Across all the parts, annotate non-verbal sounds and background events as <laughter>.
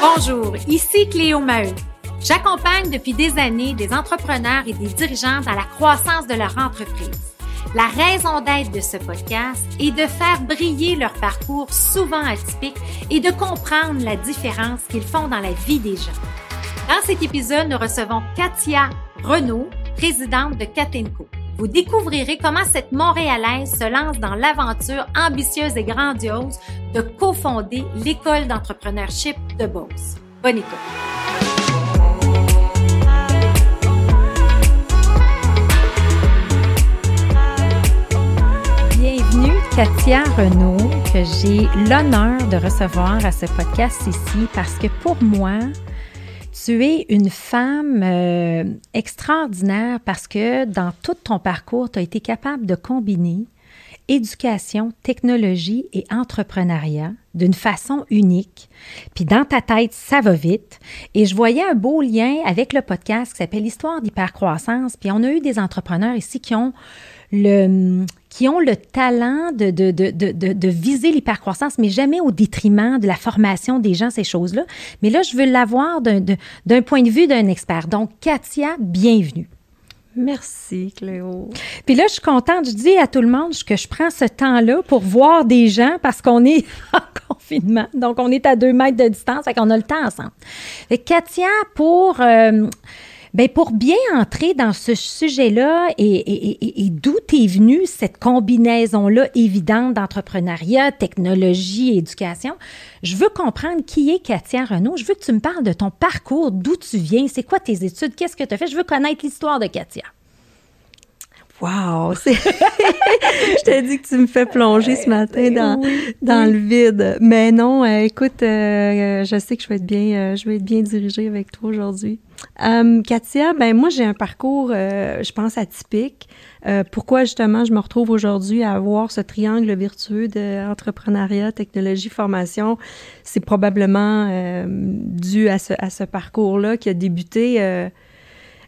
Bonjour, ici Cléo Maheu. J'accompagne depuis des années des entrepreneurs et des dirigeants dans la croissance de leur entreprise. La raison d'être de ce podcast est de faire briller leur parcours souvent atypique et de comprendre la différence qu'ils font dans la vie des gens. Dans cet épisode, nous recevons Katia Renaud, présidente de Katenco. Vous découvrirez comment cette Montréalaise se lance dans l'aventure ambitieuse et grandiose de cofonder l'école d'entrepreneurship de Beauce. Bonne écoute. Bienvenue, Katia Renaud, que j'ai l'honneur de recevoir à ce podcast ici parce que pour moi, tu es une femme euh, extraordinaire parce que dans tout ton parcours, tu as été capable de combiner éducation, technologie et entrepreneuriat d'une façon unique. Puis dans ta tête, ça va vite. Et je voyais un beau lien avec le podcast qui s'appelle Histoire d'hypercroissance. Puis on a eu des entrepreneurs ici qui ont le, qui ont le talent de, de, de, de viser l'hypercroissance, mais jamais au détriment de la formation des gens, ces choses-là. Mais là, je veux l'avoir d'un point de vue d'un expert. Donc, Katia, bienvenue. Merci, Cléo. Puis là, je suis contente. Je dis à tout le monde que je prends ce temps-là pour voir des gens parce qu'on est <laughs> en confinement. Donc, on est à deux mètres de distance, et qu'on a le temps ensemble. Et Katia, pour. Euh, ben pour bien entrer dans ce sujet-là et, d'où est venue cette combinaison-là évidente d'entrepreneuriat, technologie éducation, je veux comprendre qui est Katia Renault. Je veux que tu me parles de ton parcours, d'où tu viens, c'est quoi tes études, qu'est-ce que tu as fait? Je veux connaître l'histoire de Katia. Wow! <laughs> je t'ai dit que tu me fais plonger ce matin dans, dans le vide. Mais non, euh, écoute, euh, je sais que je vais être bien, euh, je vais être bien dirigée avec toi aujourd'hui. Katia, ben moi j'ai un parcours, je pense atypique. pourquoi justement je me retrouve aujourd'hui à avoir ce triangle vertueux d'entrepreneuriat, technologie, formation, c'est probablement dû à ce, à ce parcours-là qui a débuté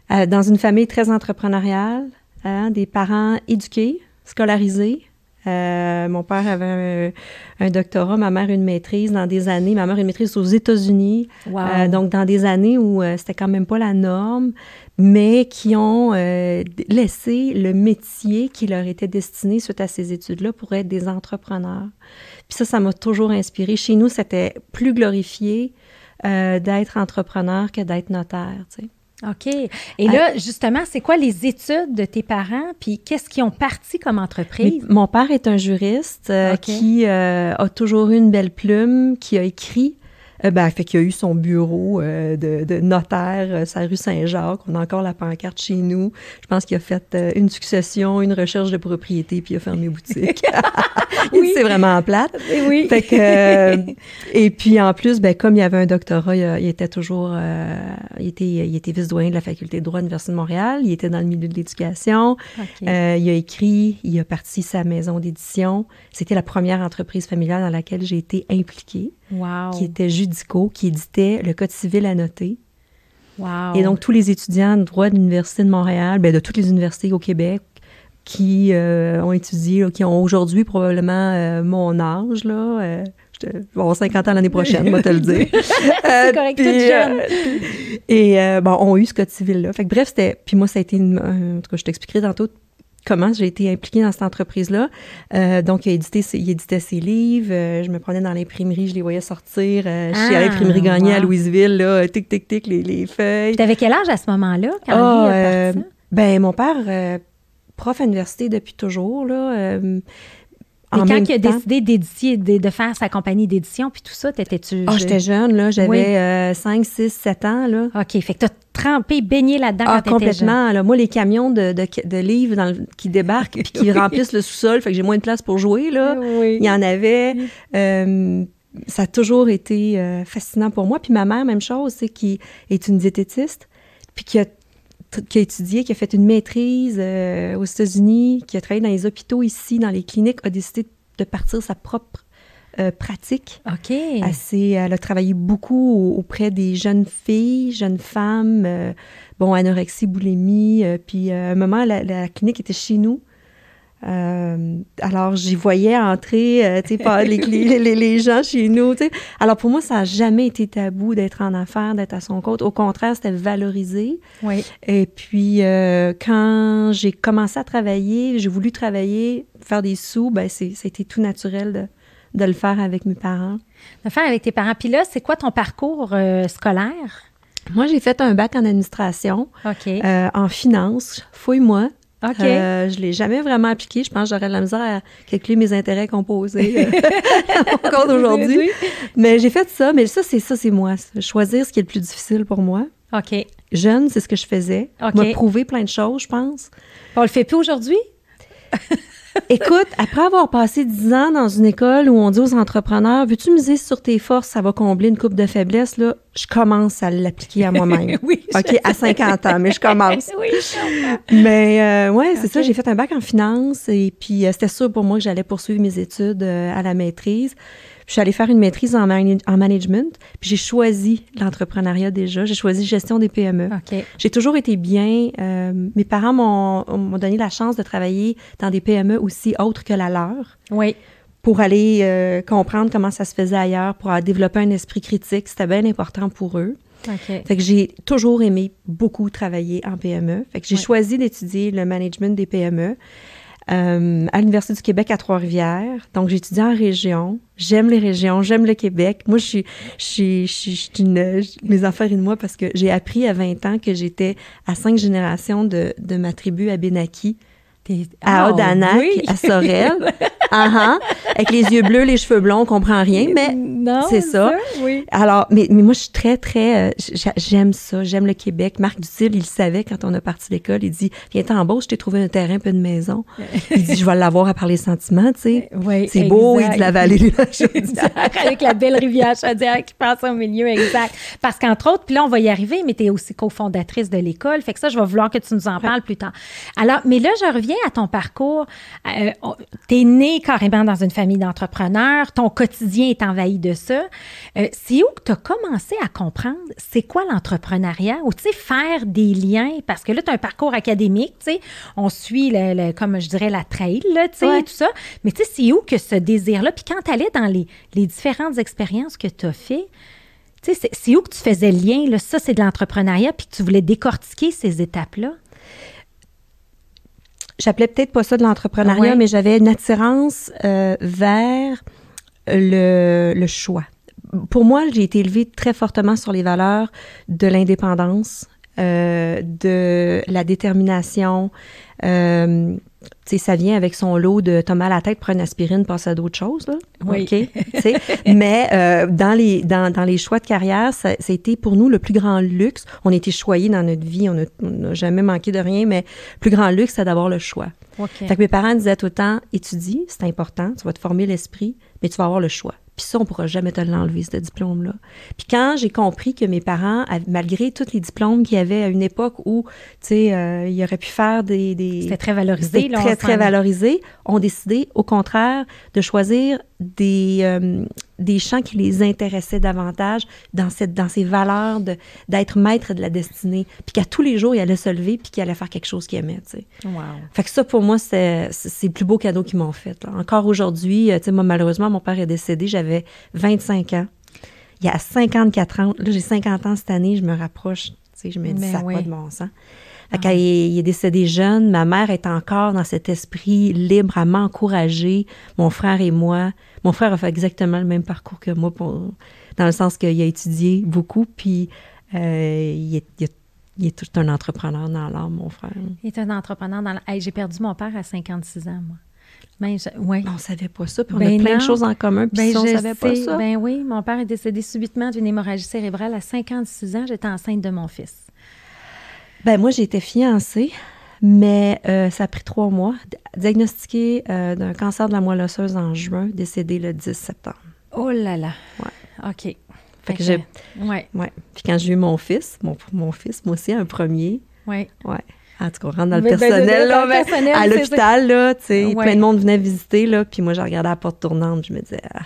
dans une famille très entrepreneuriale. Hein, des parents éduqués, scolarisés. Euh, mon père avait un, doctorat, ma mère une maîtrise dans des années. Ma mère une maîtrise aux États-Unis. Euh, donc, dans des années où euh, c'était quand même pas la norme, mais qui ont laissé le métier qui leur était destiné suite à ces études-là pour être des entrepreneurs. Puis ça, ça m'a toujours inspiré. Chez nous, c'était plus glorifié d'être entrepreneur que d'être notaire, tu sais. OK. Et là, justement, c'est quoi les études de tes parents, puis qu'est-ce qu'ils ont parti comme entreprise? mon père est un juriste euh, qui euh, a toujours eu une belle plume, qui a écrit ben, fait qu'il a eu son bureau euh, de, notaire, euh, sa rue Saint-Jacques. On a encore la pancarte chez nous. Je pense qu'il a fait une succession, une recherche de propriété, puis il a fermé boutique. <laughs> oui. C'est vraiment plate. Oui. Fait que, et puis en plus, ben, comme il y avait un doctorat, il, était toujours, il était, il était vice-doyen de la faculté de droit de l'Université de Montréal. Il était dans le milieu de l'éducation. il a écrit, il a parti sa maison d'édition. C'était la première entreprise familiale dans laquelle j'ai été impliquée qui était Judico, qui éditait le Code civil annoté. Wow. Et donc, tous les étudiants de droit de l'Université de Montréal, ben, de toutes les universités au Québec, qui euh, ont étudié, qui ont aujourd'hui probablement euh, mon âge, là. Euh, je vais avoir 50 ans l'année prochaine, moi te le dire. <laughs> C'est correct, toute jeune. et bon, ont eu ce code civil-là. Fait que bref, c'était... Puis moi, ça a été... Une, en tout cas, je t'expliquerai tantôt comment j'ai été impliquée dans cette entreprise-là. Euh, donc, il, a édité, il éditait ses livres. Euh, je me prenais dans l'imprimerie, je les voyais sortir. Euh, je suis à l'imprimerie ah, Gagné à Louisville, là, tic, tic, tic, les, les feuilles. Tu avais quel âge à ce moment-là, quand oh, euh, Ben, mon père, prof à l'université depuis toujours, là. Et quand il a décidé d'éditer, de, faire sa compagnie d'édition, puis tout ça, t'étais-tu... Ah, j'étais jeune, là. J'avais 5, 6, 7 ans, là. OK. Fait que t'as trempé, baigné là-dedans ah, quand complètement. Là, moi, les camions de, de, livres dans qui débarquent <laughs> puis qui remplissent le sous-sol, fait que j'ai moins de place pour jouer, là. Il y en avait... Euh, ça a toujours été euh, fascinant pour moi. Puis ma mère, même chose, c'est qui est une diététiste, puis qui a qui a étudié, qui a fait une maîtrise euh, aux États-Unis, qui a travaillé dans les hôpitaux ici, dans les cliniques, a décidé de partir sa propre euh, pratique. OK. elle a travaillé beaucoup auprès des jeunes filles, jeunes femmes, euh, bon, anorexie, boulimie. puis à un moment, la, clinique était chez nous. Alors, j'y voyais entrer, euh, tu sais, les, les, les, gens chez nous, tu sais. Alors, pour moi, ça n'a jamais été tabou d'être en affaires, d'être à son compte. Au contraire, c'était valorisé. Oui. Et puis, euh, quand j'ai commencé à travailler, j'ai voulu travailler, faire des sous, ben c'était tout naturel de, de, le faire avec mes parents. De le faire avec tes parents. Puis là, c'est quoi ton parcours euh, scolaire? Moi, j'ai fait un bac en administration, en finance. Fouille-moi. OK. Euh, je ne l'ai jamais vraiment appliqué. Je pense que j'aurais de la misère à calculer mes intérêts composés euh, <laughs> encore d'aujourd'hui. <laughs> Mais j'ai fait ça. Mais ça, c'est ça, c'est moi. Choisir ce qui est le plus difficile pour moi. OK. Jeune, c'est ce que je faisais. OK. M'a prouvé plein de choses, je pense. On le fait plus aujourd'hui? <laughs> Écoute, après avoir passé dix ans dans une école où on dit aux entrepreneurs, veux-tu miser sur tes forces, ça va combler une coupe de faiblesse, là, je commence à l'appliquer à moi-même. <laughs> oui. OK, à 50 ans, mais je commence. <laughs> oui, Mais euh, ouais, c'est ça, j'ai fait un bac en finance et puis euh, c'était sûr pour moi que j'allais poursuivre mes études euh, à la maîtrise. Puis je suis allée faire une maîtrise en, en management, puis j'ai choisi l'entrepreneuriat déjà. J'ai choisi gestion des PME. J'ai toujours été bien. Euh, mes parents m'ont donné la chance de travailler dans des PME aussi autres que la leur. Oui. Pour aller euh, comprendre comment ça se faisait ailleurs, pour développer un esprit critique. C'était bien important pour eux. OK. Fait que j'ai toujours aimé beaucoup travailler en PME. Fait que j'ai choisi d'étudier le management des PME. Euh, à l'Université du Québec à Trois-Rivières. Donc, j'ai étudié en région. J'aime les régions, j'aime le Québec. Moi, je suis, je suis, je suis, une, mes enfants de moi parce que j'ai appris à 20 ans que j'étais à cinq générations de, de ma tribu à Benaki, à Ah, Odanak, oui. à Sorel. <laughs> Ah, ah. avec les yeux bleus, les cheveux blonds, on comprend rien, mais c'est ça. Oui. alors, mais, mais moi, je suis très, très. euh, j'a- j'aime ça. J'aime le Québec. Marc Dutil, il le savait quand on a parti de l'école. Il dit Viens en bas, je t'ai trouvé un terrain, un peu de maison. il dit Je vais l'avoir à parler sentiments, tu sais. Oui, C'est beau, il dit la vallée de la <laughs> Chaudière. Avec la belle rivière Chaudière qui passe au milieu, exact. Parce qu'entre autres, puis là, on va y arriver, mais tu es aussi cofondatrice de l'école. Fait que ça, je vais vouloir que tu nous en parles plus tard. Alors, mais là, je reviens à ton parcours. Euh, tu es né carrément dans une famille d'entrepreneurs. Ton quotidien est envahi de ça. Euh, c'est où que tu as commencé à comprendre c'est quoi l'entrepreneuriat? Ou, tu sais, faire des liens? Parce que là, tu as un parcours académique, tu sais. On suit, le, le- comme je dirais, la trail, là, tu sais, Ouais. et tout ça. Mais tu sais, c'est où que ce désir-là? Puis quand tu allais dans les, les différentes expériences que tu as fait, tu sais, c'est- où que tu faisais le lien? Là? Ça, c'est de l'entrepreneuriat, puis que tu voulais décortiquer ces étapes-là? J'appelais peut-être pas ça de l'entrepreneuriat, Ouais. mais j'avais une attirance euh, vers le, le choix. Pour moi, j'ai été élevée très fortement sur les valeurs de l'indépendance, euh, de la détermination. Euh, ça vient avec son lot de t'as mal à la tête, prends une aspirine, passe à d'autres choses, là. Oui. OK? Tu sais, <laughs> mais euh, dans, les, dans, dans les choix de carrière, ça, ça a été pour nous le plus grand luxe. On a été choyés dans notre vie, on n'a jamais manqué de rien, mais le plus grand luxe, c'est d'avoir le choix. OK. Fait que mes parents disaient tout le temps, étudie, c'est important, tu vas te former l'esprit, mais tu vas avoir le choix. Puis ça, on pourra jamais te l'enlever, ce diplôme-là. Puis quand j'ai compris que mes parents, malgré tous les diplômes qu'il y avait à une époque où, tu sais, euh, ils auraient pu faire des... des C'était très valorisé. là, très, très valorisé, ont décidé, au contraire, de choisir des, euh, des champs qui les intéressaient davantage dans, cette, dans ces valeurs de- d'être maître de la destinée. Puis qu'à tous les jours, ils allaient se lever puis qu'ils allaient faire quelque chose qu'ils aimaient, tu sais. Wow. Fait que ça, pour moi, c'est le plus beau cadeau qu'ils m'ont fait. là. Encore aujourd'hui, euh, tu sais, moi, malheureusement, mon père est décédé, j'avais 25 ans. Il y a 54 ans, là, j'ai 50 ans cette année, je me rapproche, tu sais, je me dis, Ben ça oui. pas de bon sens. Qu'il est- il est décédé jeune, ma mère est encore dans cet esprit libre à m'encourager, mon frère et moi. Mon frère a fait exactement le même parcours que moi, pour- dans le sens qu'il a étudié beaucoup, puis euh, il, est, il est- il est tout un entrepreneur dans l'âme, mon frère. Il est un entrepreneur dans la... Hey, J'ai perdu mon père à 56 ans, moi. Ben, je- ouais. On savait pas ça, puis on Ben a plein non. de choses en commun, puis Ben, ça, on savait pas ça. Ben oui, mon père est décédé subitement d'une hémorragie cérébrale à 56 ans. J'étais enceinte de mon fils. Ben moi, j'ai été fiancée, mais euh, ça a pris trois mois. D- Diagnostiqué euh, d'un cancer de la moelle osseuse en juin, décédé le 10 septembre. Oh là là. Ouais. OK. Fait que j'ai... Ouais, Ouais. Puis quand j'ai eu mon fils, mon, mon fils, moi aussi, un premier, ouais. ouais. En tout cas, on rentre dans le ben, ben, personnel, là, à l'hôpital, là, tu sais, plein de monde venait visiter, là, puis moi, je regardais la porte tournante, je me disais, ah,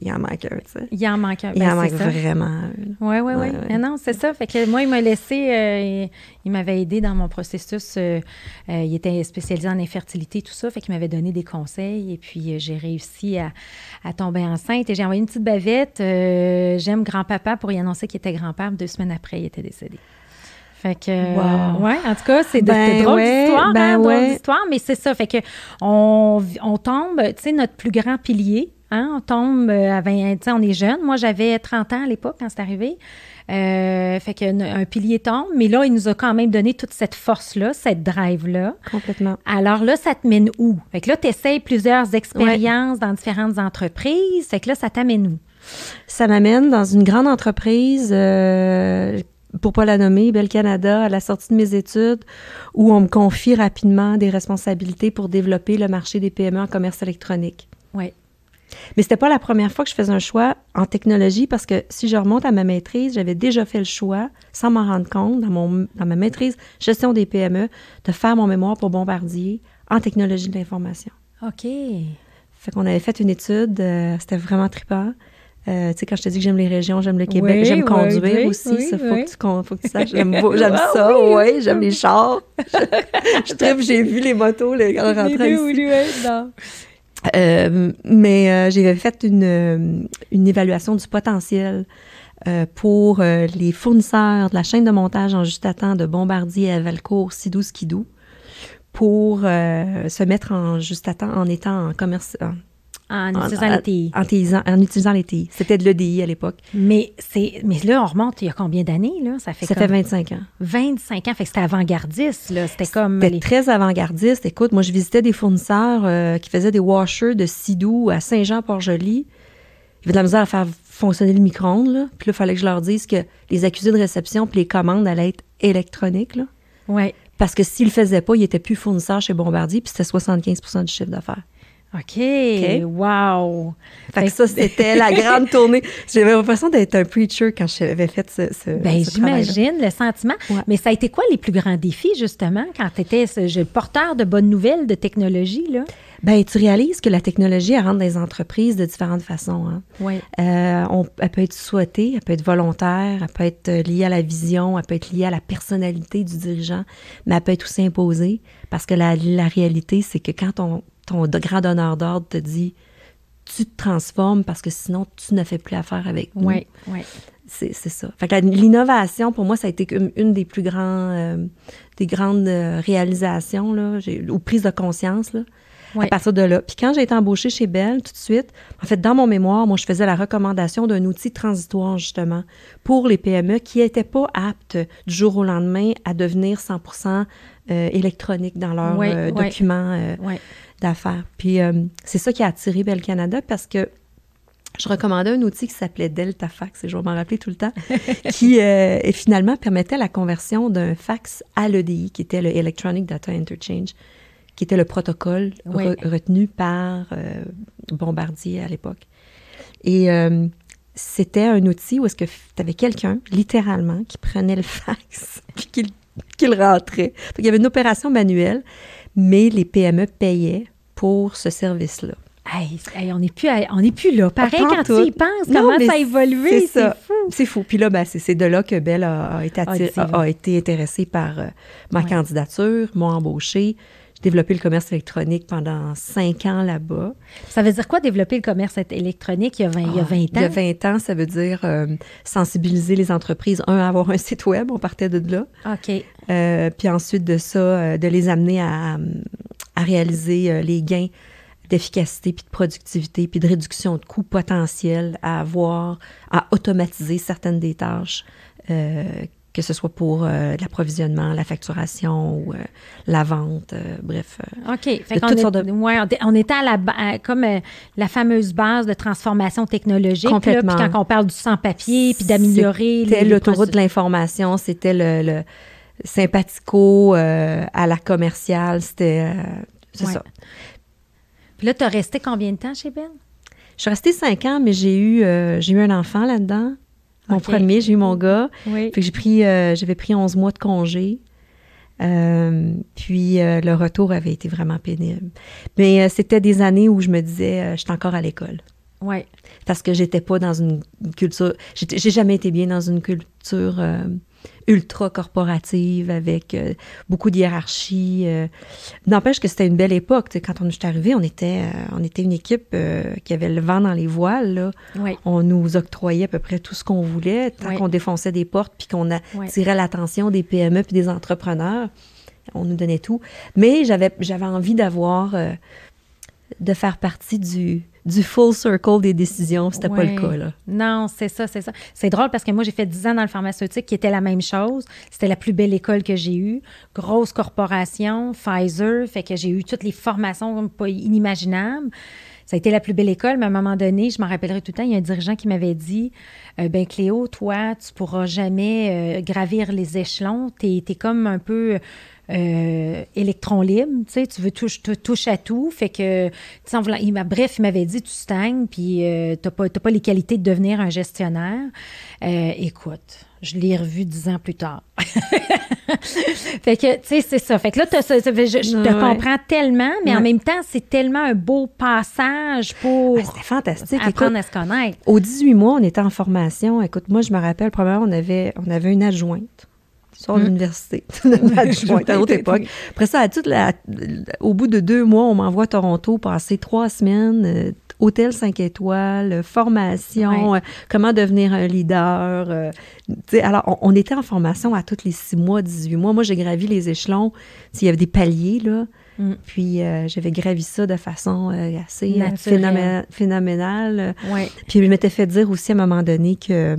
il en manque un, tu sais. Il en manque un. Il en manque vraiment Oui, oui, oui. Non, c'est ça. Fait que moi, il m'a laissé, euh, il, m'avait aidé dans mon processus. Euh, euh, il était spécialisé en infertilité, tout ça. Fait qu'il m'avait donné des conseils. Et puis, j'ai réussi à, à, tomber enceinte. Et j'ai envoyé une petite bavette. J'aime grand-papa pour y annoncer qu'il était grand-père. Deux semaines après, il était décédé. Fait que, ouais, en tout cas, c'est ben drôle d'histoire, ben hein, d'histoire, mais c'est ça. Fait que on, on tombe, tu sais, notre plus grand pilier, Hein, on tombe euh, à 20, on est jeune. Moi, j'avais 30 ans à l'époque quand c'est arrivé. Euh, fait qu'un pilier tombe, mais là, il nous a quand même donné toute cette force-là, cette drive-là. Complètement. Alors là, ça te mène où? Fait que là, tu essayes plusieurs expériences dans différentes entreprises. Fait que là, ça t'amène où? Ça m'amène dans une grande entreprise, euh, pour pas la nommer, Bel Canada, à la sortie de mes études, où on me confie rapidement des responsabilités pour développer le marché des PME en commerce électronique. Oui. Mais c'était pas la première fois que je faisais un choix en technologie parce que si je remonte à ma maîtrise, j'avais déjà fait le choix, sans m'en rendre compte, dans, mon, dans ma maîtrise gestion des PME, de faire mon mémoire pour Bombardier en technologie de l'information. OK. Fait qu'on avait fait une étude, euh, c'était vraiment trippant. Euh, tu sais, quand je te dis que j'aime les régions, j'aime le Québec, j'aime conduire aussi, ça, faut, que tu, faut que tu saches, j'aime, <laughs> ah ça, oui, j'aime les chars. <laughs> <laughs> je, je j'ai vu les motos les, en rentrant ici. Oui, oui, non. Euh, mais euh, j'ai fait une, une, évaluation du potentiel pour les fournisseurs de la chaîne de montage en juste à temps de Bombardier à Valcourt, Sidou, Skidou, pour se mettre en juste à temps en étant en commerce, en utilisant les TI. En, utilisant les TI. C'était de l'EDI à l'époque. Mais, c'est, mais là, on remonte il y a combien d'années? Là? Ça fait, ça fait 25 ans. 25 ans. Fait que c'était avant-gardiste. Là. C'était comme. C'était très avant-gardiste. Écoute, moi, je visitais des fournisseurs euh, qui faisaient des washers de Sidou à Saint-Jean-Port-Joli. Il y avait de la misère à faire fonctionner le micro-ondes. Puis là, il fallait que je leur dise que les accusés de réception puis les commandes allaient être électroniques. Oui. Parce que s'ils ne le faisaient pas, ils n'étaient plus fournisseurs chez Bombardier, puis c'était 75% du chiffre d'affaires. OK. Wow. Fait que ça, c'était la grande tournée. J'avais l'impression d'être un preacher quand j'avais fait ce, ce ben, j'imagine le sentiment. Mais ça a été quoi les plus grands défis, justement, quand tu étais ce, porteur de bonnes nouvelles de technologie, là? Ben, tu réalises que la technologie, elle rentre dans les entreprises de différentes façons. Hein. Oui. Euh, elle peut être souhaitée, elle peut être volontaire, elle peut être liée à la vision, elle peut être liée à la personnalité du dirigeant, mais elle peut être aussi imposée. Parce que la, la réalité, c'est que quand on, ton grand donneur d'ordre te dit tu te transformes parce que sinon tu ne fais plus affaire avec nous. Oui, oui. C'est, ça. Fait que l'innovation, pour moi, ça a été une, des plus grands, euh, des grandes euh, réalisations, là, ou prise de conscience, là, à partir de là. Puis quand j'ai été embauchée chez Bell, tout de suite, en fait, dans mon mémoire, moi, je faisais la recommandation d'un outil transitoire, justement, pour les PME qui n'étaient pas aptes du jour au lendemain à devenir 100% euh, électronique dans leurs documents d'affaires. Puis euh, c'est ça qui a attiré Bell Canada parce que je recommandais un outil qui s'appelait Delta Fax, et je vais m'en rappeler tout le temps, <laughs> qui euh, finalement permettait la conversion d'un fax à l'EDI, qui était le Electronic Data Interchange, qui était le protocole retenu par euh, Bombardier à l'époque. Et c'était un outil où est-ce que tu avais quelqu'un, littéralement, qui prenait le fax, <laughs> puis qui, le rentrait. il y avait une opération manuelle, mais les PME payaient pour ce service-là. Hey, on n'est plus, on plus là. Pareil, quand tu y penses, comment ça a évolué, c'est fou. C'est fou. Puis là, ben, c'est de là que Belle a, été, a, été intéressée par euh, ma candidature, m'a embauchée. Développé le commerce électronique pendant cinq ans là-bas. Ça veut dire quoi, développer le commerce électronique il y a 20, il y a 20 ans? Il y a 20 ans, ça veut dire euh, sensibiliser les entreprises, un, à avoir un site web, on partait de là. OK. Euh, puis ensuite de ça, de les amener à, à réaliser euh, les gains d'efficacité, puis de productivité, puis de réduction de coûts potentiels à avoir, à automatiser certaines des tâches, euh, que ce soit pour euh, l'approvisionnement, la facturation ou la vente, bref. OK. Fait on, on, était à la, comme la fameuse base de transformation technologique. Complètement. puis quand on parle du sans-papier, puis d'améliorer... C'était l'autoroute de l'information, c'était le sympathico euh, à la commerciale. C'était. Euh, c'est ça. Puis là, tu as resté combien de temps chez Ben? Je suis restée cinq ans, mais j'ai eu, euh, j'ai eu un enfant là-dedans. Mon premier, j'ai eu mon gars. Oui. J'ai pris, j'avais pris 11 mois de congé. Euh, puis euh, le retour avait été vraiment pénible. Mais euh, c'était des années où je me disais, j'étais encore à l'école. Oui. Parce que j'étais pas dans une culture. J'ai jamais été bien dans une culture ultra corporative avec beaucoup de hiérarchie. N'empêche que c'était une belle époque. quand on est arrivé, on était, on était une équipe qui avait le vent dans les voiles. Là. Oui. On nous octroyait à peu près tout ce qu'on voulait, tant qu'on défonçait des portes puis qu'on attirait l'attention des PME puis des entrepreneurs on nous donnait tout. Mais j'avais, j'avais envie d'avoir, euh, de faire partie du, du full circle des décisions. C'était pas le cas, là. Non, c'est ça, c'est ça. C'est drôle parce que moi, j'ai fait 10 ans dans le pharmaceutique qui était la même chose. C'était la plus belle école que j'ai eue. Grosse corporation, Pfizer, fait que j'ai eu toutes les formations pas inimaginables. Ça a été la plus belle école, mais à un moment donné, je m'en rappellerai tout le temps, il y a un dirigeant qui m'avait dit euh, ben Cléo, toi, tu pourras jamais euh, gravir les échelons. Tu es, comme un peu euh, électron libre, tu sais, tu veux toucher touche à tout. Fait que, il bref, il m'avait dit, tu stagnes, puis euh, tu n'as pas, les qualités de devenir un gestionnaire. Euh, écoute, je l'ai revu dix ans plus tard. <laughs> fait que, tu sais, c'est ça. Fait que là, je, te comprends tellement, mais en même temps, c'est tellement un beau passage pour C'était fantastique. apprendre à se connaître. Aux 18 mois, on était en formation. Écoute, moi, je me rappelle, premièrement, on avait, on avait une adjointe sors de l'université, adjointe à autre époque. Après ça, à toute la, au bout de deux mois, on m'envoie à Toronto passer trois semaines, euh, hôtel 5 étoiles, formation, euh, comment devenir un leader. Euh, alors, on, était en formation à tous les six mois, 18 mois. Moi, j'ai gravi les échelons. Il y avait des paliers, là. Mm. Puis j'avais gravi ça de façon assez phénoménale. Puis je m'étais fait dire aussi à un moment donné que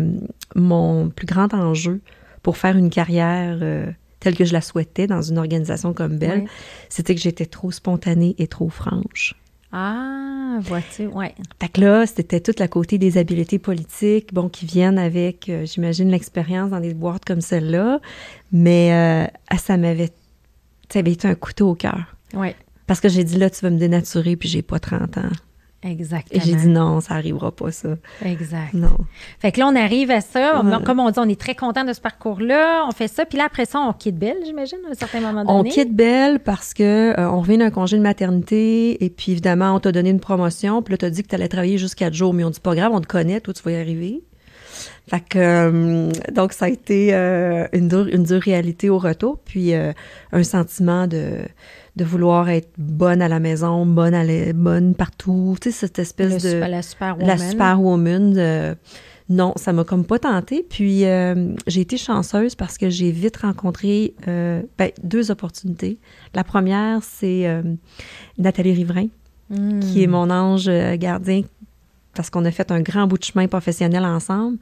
mon plus grand enjeu, pour faire une carrière euh, telle que je la souhaitais dans une organisation comme Belle, c'était que j'étais trop spontanée et trop franche. Ah, vois-tu, ouais. Fait que là, c'était toute la côté des habiletés politiques, bon, qui viennent avec, euh, j'imagine, l'expérience dans des boîtes comme celle-là, mais euh, ça m'avait, ça avait été un couteau au cœur. Oui. Parce que j'ai dit, là, tu vas me dénaturer, puis j'ai pas 30 ans. Exactement. Et j'ai dit non, ça n'arrivera pas, ça. Exact. Non. Fait que là, on arrive à ça. Comme on dit, on est très content de ce parcours-là. On fait ça. Puis là, après ça, on quitte Belle, j'imagine, à un certain moment donné. On quitte Belle parce que euh, on revient d'un congé de maternité. Et puis, évidemment, on t'a donné une promotion. Puis là, t'as dit que tu allais travailler jusqu'à quatre jours. Mais on dit pas grave, on te connaît. Toi, tu vas y arriver. Fait que, euh, donc, ça a été euh, une, dure, une dure réalité au retour. Puis, un sentiment de de vouloir être bonne à la maison, bonne, à bonne partout. Tu sais, cette espèce de... la superwoman. La superwoman. non, ça m'a comme pas tenté. Puis euh, j'ai été chanceuse parce que j'ai vite rencontré euh, ben, deux opportunités. La première, c'est euh, Nathalie Riverain, qui est hmm. mon ange gardien parce qu'on a fait un grand bout de chemin professionnel ensemble,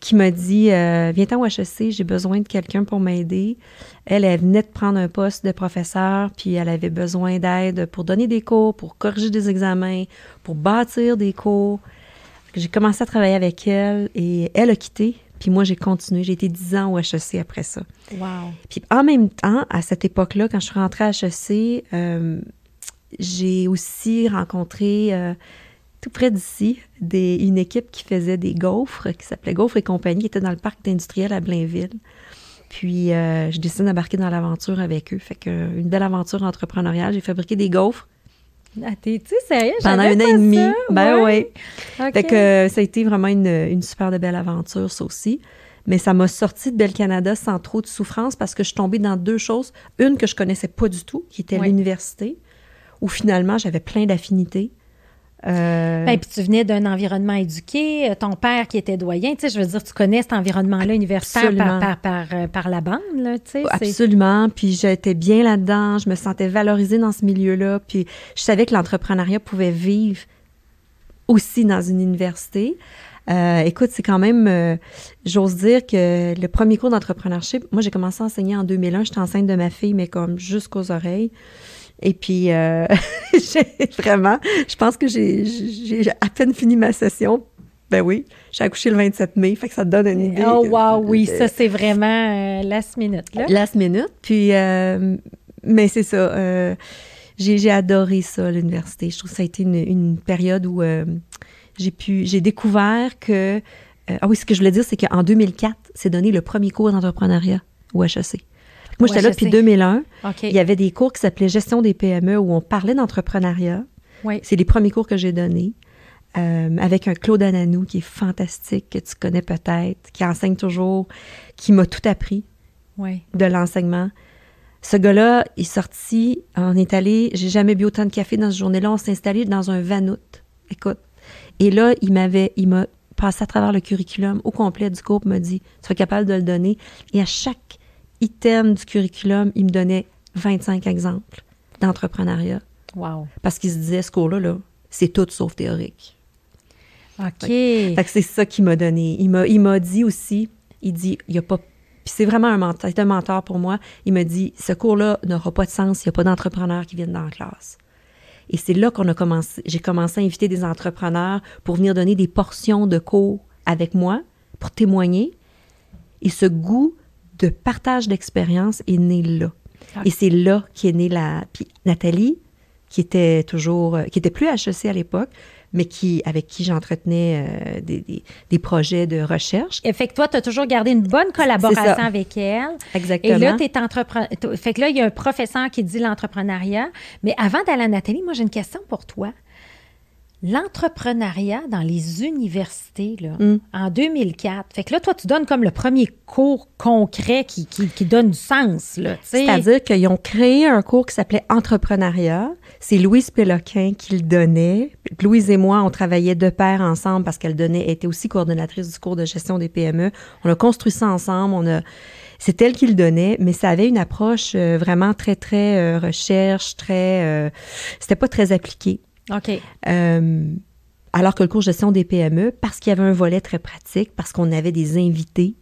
qui m'a dit euh, Viens-t'en au HEC, j'ai besoin de quelqu'un pour m'aider. Elle, elle venait de prendre un poste de professeur, puis elle avait besoin d'aide pour donner des cours, pour corriger des examens, pour bâtir des cours. J'ai commencé à travailler avec elle et elle a quitté. Puis moi, j'ai continué. J'ai été dix ans au HEC après ça. Wow. Puis en même temps, à cette époque-là, quand je suis rentrée à HEC, euh, j'ai aussi rencontré euh, tout près d'ici, une équipe qui faisait des gaufres, qui s'appelait Gaufres et compagnie, qui était dans le parc industriel à Blainville. Puis, euh, je décide d'embarquer dans l'aventure avec eux. Fait que, une belle aventure entrepreneuriale. J'ai fabriqué des gaufres. Ah, t'es-tu sérieux? Pendant un an et demi. Ben oui. Fait que ça a été vraiment une, une super de belle aventure, ça aussi. Mais ça m'a sorti de Belle Canada sans trop de souffrance parce que je suis tombée dans deux choses. Une que je connaissais pas du tout, qui était l'université, où finalement j'avais plein d'affinités. Euh... Ben, puis tu venais d'un environnement éduqué, euh, ton père qui était doyen, tu sais, je veux dire, tu connais cet environnement-là universitaire par, par, euh, par, la bande, là, tu sais. Absolument, puis j'étais bien là-dedans, je me sentais valorisée dans ce milieu-là, puis je savais que l'entrepreneuriat pouvait vivre aussi dans une université. Euh, écoute, c'est quand même, j'ose dire que le premier cours d'entrepreneurship, moi j'ai commencé à enseigner en 2001, j'étais enceinte de ma fille, mais comme jusqu'aux oreilles. Et puis, euh, <laughs> vraiment, je pense que j'ai à peine fini ma session. Ben oui, j'ai accouché le 27 mai, fait que ça te donne une idée. Oh, wow, oui, ça, c'est vraiment euh, last minute, là. Last minute. Puis, euh, mais c'est ça. Euh, j'ai adoré ça, l'université. Je trouve que ça a été une, une période où j'ai pu, j'ai découvert que. ah oui, ce que je voulais dire, c'est qu'en 2004, c'est donné le premier cours d'entrepreneuriat au HEC Moi, j'étais Ouais, là depuis sais. 2001. OK. Il y avait des cours qui s'appelaient Gestion des PME où on parlait d'entrepreneuriat. Oui. C'est les premiers cours que j'ai donnés. euh, avec un Claude Ananou qui est fantastique, que tu connais peut-être, qui enseigne toujours, qui m'a tout appris Oui. de l'enseignement. Ce gars-là est sorti, on est allé, j'ai jamais bu autant de café dans cette journée-là, on s'est installé dans un vanout. Écoute. Et là, il m'avait, il m'a passé à travers le curriculum au complet du cours, m'a dit, tu es capable de le donner. Et à chaque item du curriculum, il me donnait 25 exemples d'entrepreneuriat. Wow. Parce qu'il se disait, ce cours-là, là, c'est tout sauf théorique. OK. Fait que c'est ça qu'il m'a donné. Il m'a, il m'a dit aussi, il dit, il y a pas. Puis c'est vraiment un mentor, c'est un mentor pour moi. Il m'a dit, ce cours-là n'aura pas de sens s'il n'y a pas d'entrepreneurs qui viennent dans la classe. Et c'est là qu'on a commencé, j'ai commencé à inviter des entrepreneurs pour venir donner des portions de cours avec moi, pour témoigner. Et ce goût de partage d'expérience est né là. Et c'est là qu'est née la. Puis Nathalie, qui était toujours. euh, qui était plus HEC à l'époque, mais qui, avec qui j'entretenais euh, des, des- des projets de recherche. Et fait que toi, tu as toujours gardé une bonne collaboration avec elle. Exactement. Et là, tu es entrepreneur. Fait que là, il y a un professeur qui dit l'entrepreneuriat. Mais avant d'aller à Nathalie, moi, j'ai une question pour toi. L'entrepreneuriat dans les universités, là, Mm. en 2004. Fait que là, toi, tu donnes comme le premier cours concret qui, qui, qui donne du sens. C'est-à-dire qu'ils ont créé un cours qui s'appelait Entrepreneuriat. C'est Louise Péloquin qui le donnait. Louise et moi, on travaillait de pair ensemble parce qu'elle donnait, était aussi coordonnatrice du cours de gestion des PME. On a construit ça ensemble. On a, c'est elle qui le donnait, mais ça avait une approche euh, vraiment très, très euh, recherche, très, euh, c'était pas très appliqué. OK. Euh, alors que le cours de gestion des PME, parce qu'il y avait un volet très pratique, parce qu'on avait des invités,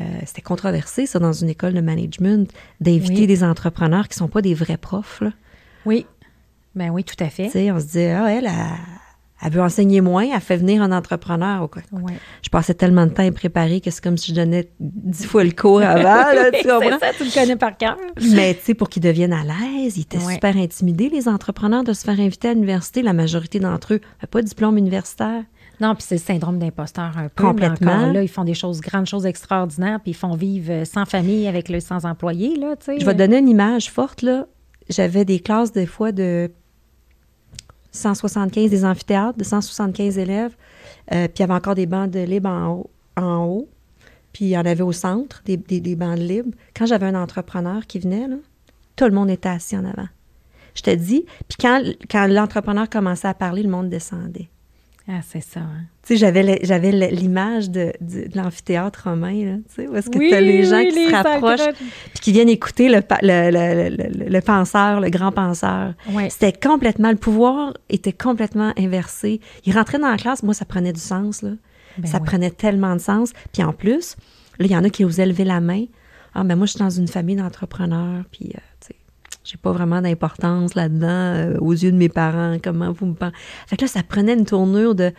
euh, c'était controversé, ça, dans une école de management, d'inviter Oui. des entrepreneurs qui sont pas des vrais profs. Là. Oui. Ben oui, tout à fait. Tu sais, on se dit, ah, elle, elle, elle veut enseigner moins, elle fait venir un entrepreneur. ou quoi. Ouais. Je passais tellement de temps à préparer que c'est comme si je donnais dix fois le cours avant. là, tu <laughs> comprends? ça, tu le connais par cœur. Mais tu sais, pour qu'ils deviennent à l'aise, ils étaient Ouais. super intimidés, les entrepreneurs, de se faire inviter à l'université. La majorité d'entre eux n'avaient pas de diplôme universitaire. Non, puis c'est le syndrome d'imposteur un peu. Complètement. Encore là, ils font des choses, grandes choses extraordinaires, puis ils font vivre euh, sans famille avec le sans employé, là, tu sais. Je vais te donner une image forte, là. J'avais des classes, des fois, de 175, des amphithéâtres, de 175 élèves. Euh, puis il y avait encore des bancs de en haut. Puis il y en avait au centre, des, des, des bancs de. Quand j'avais un entrepreneur qui venait, tout le monde était assis en avant. Je te dis, puis quand, quand l'entrepreneur commençait à parler, le monde descendait. Ah, c'est ça. hein. Tu sais, j'avais l'image de, de- de l'amphithéâtre romain, là, tu sais, où est-ce que Oui, tu as les gens oui, qui les se rapprochent puis qui viennent écouter le, penseur, le grand penseur. C'était complètement, le pouvoir était complètement inversé. Il rentrait dans la classe, moi, ça prenait du sens, là. Ben ça prenait tellement de sens. Puis en plus, là, il y en a qui osaient lever la main. Ah, ben moi, je suis dans une famille d'entrepreneurs, puis, euh, tu sais, j'ai pas vraiment d'importance là-dedans euh, aux yeux de mes parents. Comment vous me pensez? Fait que là, ça prenait une tournure de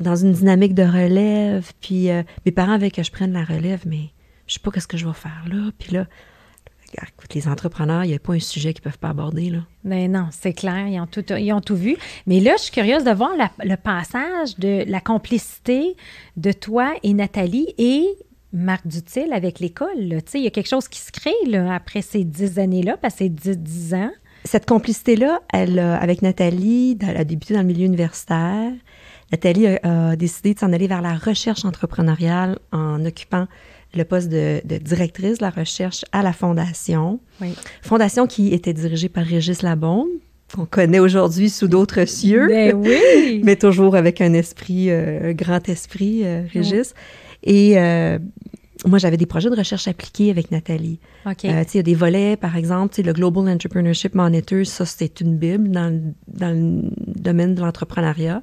dans une dynamique de relève. Puis euh, mes parents avaient que je prenne la relève, mais je sais pas qu'est-ce que je vais faire là. Puis là, écoute, les entrepreneurs, il n'y a pas un sujet qu'ils peuvent pas aborder, là. Ben non, c'est clair, ils ont, tout, ils ont tout vu. Mais là, je suis curieuse de voir le passage de la complicité de toi et Nathalie et Marc Dutil avec l'école. il y a quelque chose qui se crée là, après ces dix années-là, parce c'est dix, dix ans. Cette complicité-là, elle, a- avec Nathalie, elle a débuté dans le milieu universitaire. Nathalie a, a décidé de s'en aller vers la recherche entrepreneuriale en occupant le poste de, de directrice de la recherche à la Fondation. Oui. Fondation qui était dirigée par Régis Labombe, qu'on connaît aujourd'hui sous d'autres cieux, Ben oui! <laughs> mais toujours avec un esprit, euh, un grand esprit, euh, Régis. Et euh, moi, j'avais des projets de recherche appliquée avec Nathalie. Euh, il y a des volets, par exemple, tu sais, le Global Entrepreneurship Monitor, ça, c'est une bible dans le, dans le domaine de l'entrepreneuriat.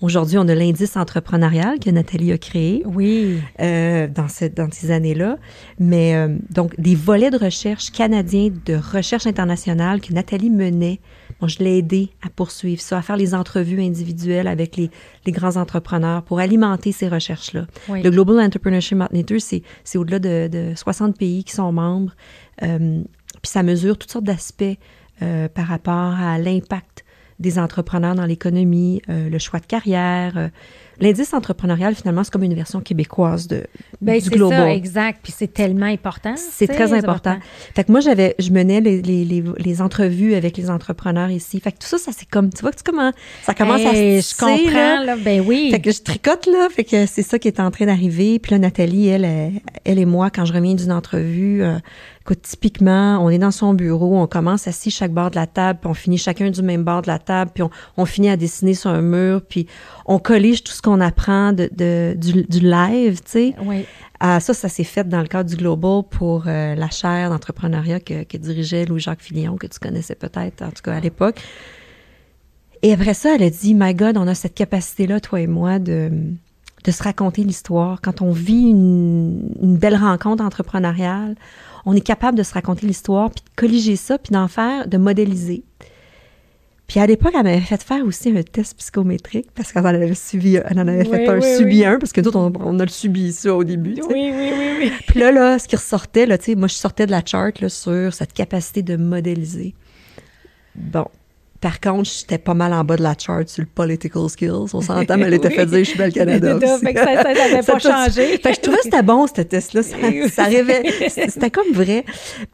Aujourd'hui, on a l'indice entrepreneurial que Nathalie a créé oui. euh, dans, cette, dans ces années-là. Mais euh, donc, des volets de recherche canadiens de recherche internationale que Nathalie menait. Bon, je l'ai aidé à poursuivre ça, à faire les entrevues individuelles avec les, les grands entrepreneurs pour alimenter ces recherches-là. Oui. Le Global Entrepreneurship Monitor, c'est, c'est au-delà de, de 60 pays qui sont membres. Euh, puis ça mesure toutes sortes d'aspects euh, par rapport à l'impact des entrepreneurs dans l'économie, euh, le choix de carrière, l'indice entrepreneurial, finalement, c'est comme une version québécoise de, ben, du Global. Ça, exact. Puis c'est tellement important. C'est très important. Fait que moi, j'avais, je menais les, les, les, les, entrevues avec les entrepreneurs ici. Fait que tout ça, ça c'est comme, tu vois, tu comment, ça commence à se Je comprends, là. Ben oui. Fait que je tricote, là. Fait que c'est ça qui est en train d'arriver. Puis là, Nathalie, elle, elle, et moi, quand je reviens d'une entrevue, euh, écoute, typiquement, on est dans son bureau, on commence assis chaque bord de la table, puis on finit chacun du même bord de la table, puis on, on finit à dessiner sur un mur, puis on collige tout ce qu'on apprend de, de du, du, live, tu sais. Oui. Ah, ça, ça s'est fait dans le cadre du Global pour euh, la chaire d'entrepreneuriat que, que, dirigeait Louis-Jacques Fillon, que tu connaissais peut-être, en tout cas à l'époque. Et après ça, elle a dit, My God, on a cette capacité-là, toi et moi, de, de se raconter l'histoire. Quand on vit une, une, belle rencontre entrepreneuriale, on est capable de se raconter l'histoire, puis de colliger ça, puis d'en faire, de modéliser. Puis à l'époque, elle m'avait fait faire aussi un test psychométrique parce qu'elle en avait subi, elle en avait oui, fait un oui, subi oui. un parce que nous, on, on, a le subi ça au début. Oui, oui, oui, oui. <laughs> Puis là, là, ce qui ressortait, là, tu sais, moi, je sortais de la charte là, sur cette capacité de modéliser. Bon. Par contre, j'étais pas mal en bas de la charte sur le political skills. On s'entend, mais elle <laughs> était oui. fait dire je suis belle Canada. Fait que ça, n'avait <laughs> pas changé. Fait que je trouvais que c'était bon, ce test-là. Ça, ça rêvait. <laughs> C'était comme vrai.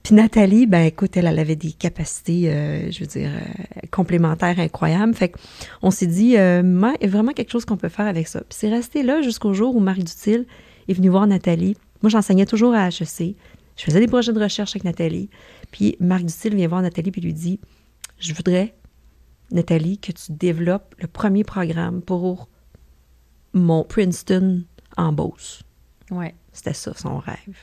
Puis Nathalie, ben écoute, elle, elle avait des capacités, euh, je veux dire, euh, complémentaires incroyables. Fait qu'on s'est dit, euh, il y a vraiment quelque chose qu'on peut faire avec ça. Puis c'est resté là jusqu'au jour où Marie Dutil est venue voir Nathalie. Moi, j'enseignais toujours à HEC. Je faisais des projets de recherche avec Nathalie. Puis Marc Dutil vient voir Nathalie puis lui dit, je voudrais Nathalie, que tu développes le premier programme pour mon Princeton en Beauce. Ouais. C'était ça, son rêve.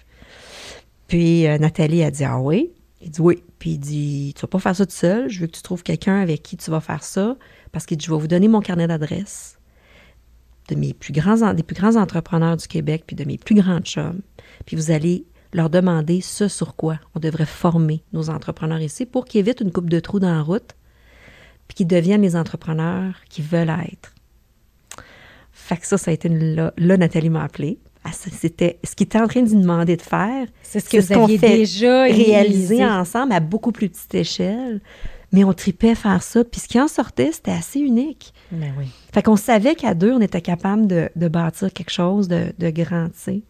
Puis euh, Nathalie a dit Ah oui? Il dit oui. Puis il dit Tu vas pas faire ça tout seul. Je veux que tu trouves quelqu'un avec qui tu vas faire ça. Parce que je vais vous donner mon carnet d'adresses de mes plus grands, des plus grands entrepreneurs du Québec, puis de mes plus grands chums. Puis vous allez leur demander ce sur quoi on devrait former nos entrepreneurs ici pour qu'ils évitent une coupe de trous dans la route puis qui deviennent les entrepreneurs qui veulent être. Fait que ça, ça a été une, là, là, Nathalie m'a appelé. C'était ce qu'il était en train de nous demander de faire. C'est ce que vous aviez fait déjà réalisé ensemble à beaucoup plus petite échelle. Mais on tripait faire ça. Puis ce qui en sortait, c'était assez unique. Mais oui. Fait qu'on savait qu'à deux, on était capable de, de, bâtir quelque chose de, de grand, tu sais.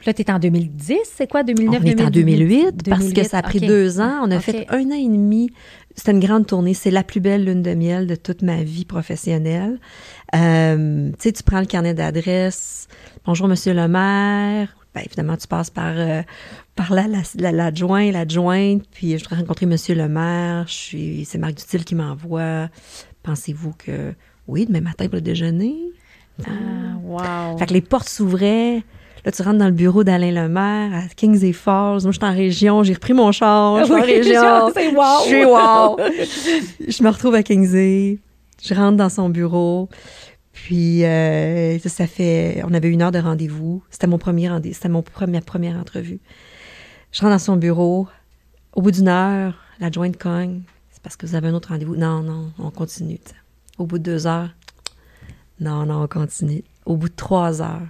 Puis là, tu es en 2010, c'est quoi, 2009, On est en 2008, parce 2008, que ça a pris okay. deux ans. On a Okay. fait un an et demi. C'était une grande tournée. C'est la plus belle lune de miel de toute ma vie professionnelle. Euh, tu sais, tu prends le carnet d'adresse. Bonjour, Monsieur le maire. Ben, évidemment, tu passes par, euh, par là, l'adjoint, la, l'adjointe. Puis, je voudrais rencontrer Monsieur le maire. Je suis, c'est Marc Dutil qui m'envoie. Pensez-vous que, oui, demain matin pour le déjeuner? Ah, wow. Fait que les portes s'ouvraient. Là, tu rentres dans le bureau d'Alain Lemaire à Kings Falls. Moi, je suis en région. J'ai repris mon char. Je suis en <laughs> région. C'est wow. Je suis wow. <laughs> je me retrouve à Kingsley. Je rentre dans son bureau. Puis, euh, ça, ça, fait... On avait une heure de rendez-vous. C'était mon premier rendez-vous. C'était mon premier, première entrevue. Je rentre dans son bureau. Au bout d'une heure, l'adjointe cogne. C'est parce que vous avez un autre rendez-vous. Non, non, on continue. T'sais. Au bout de deux heures, non, non, on continue. Au bout de trois heures,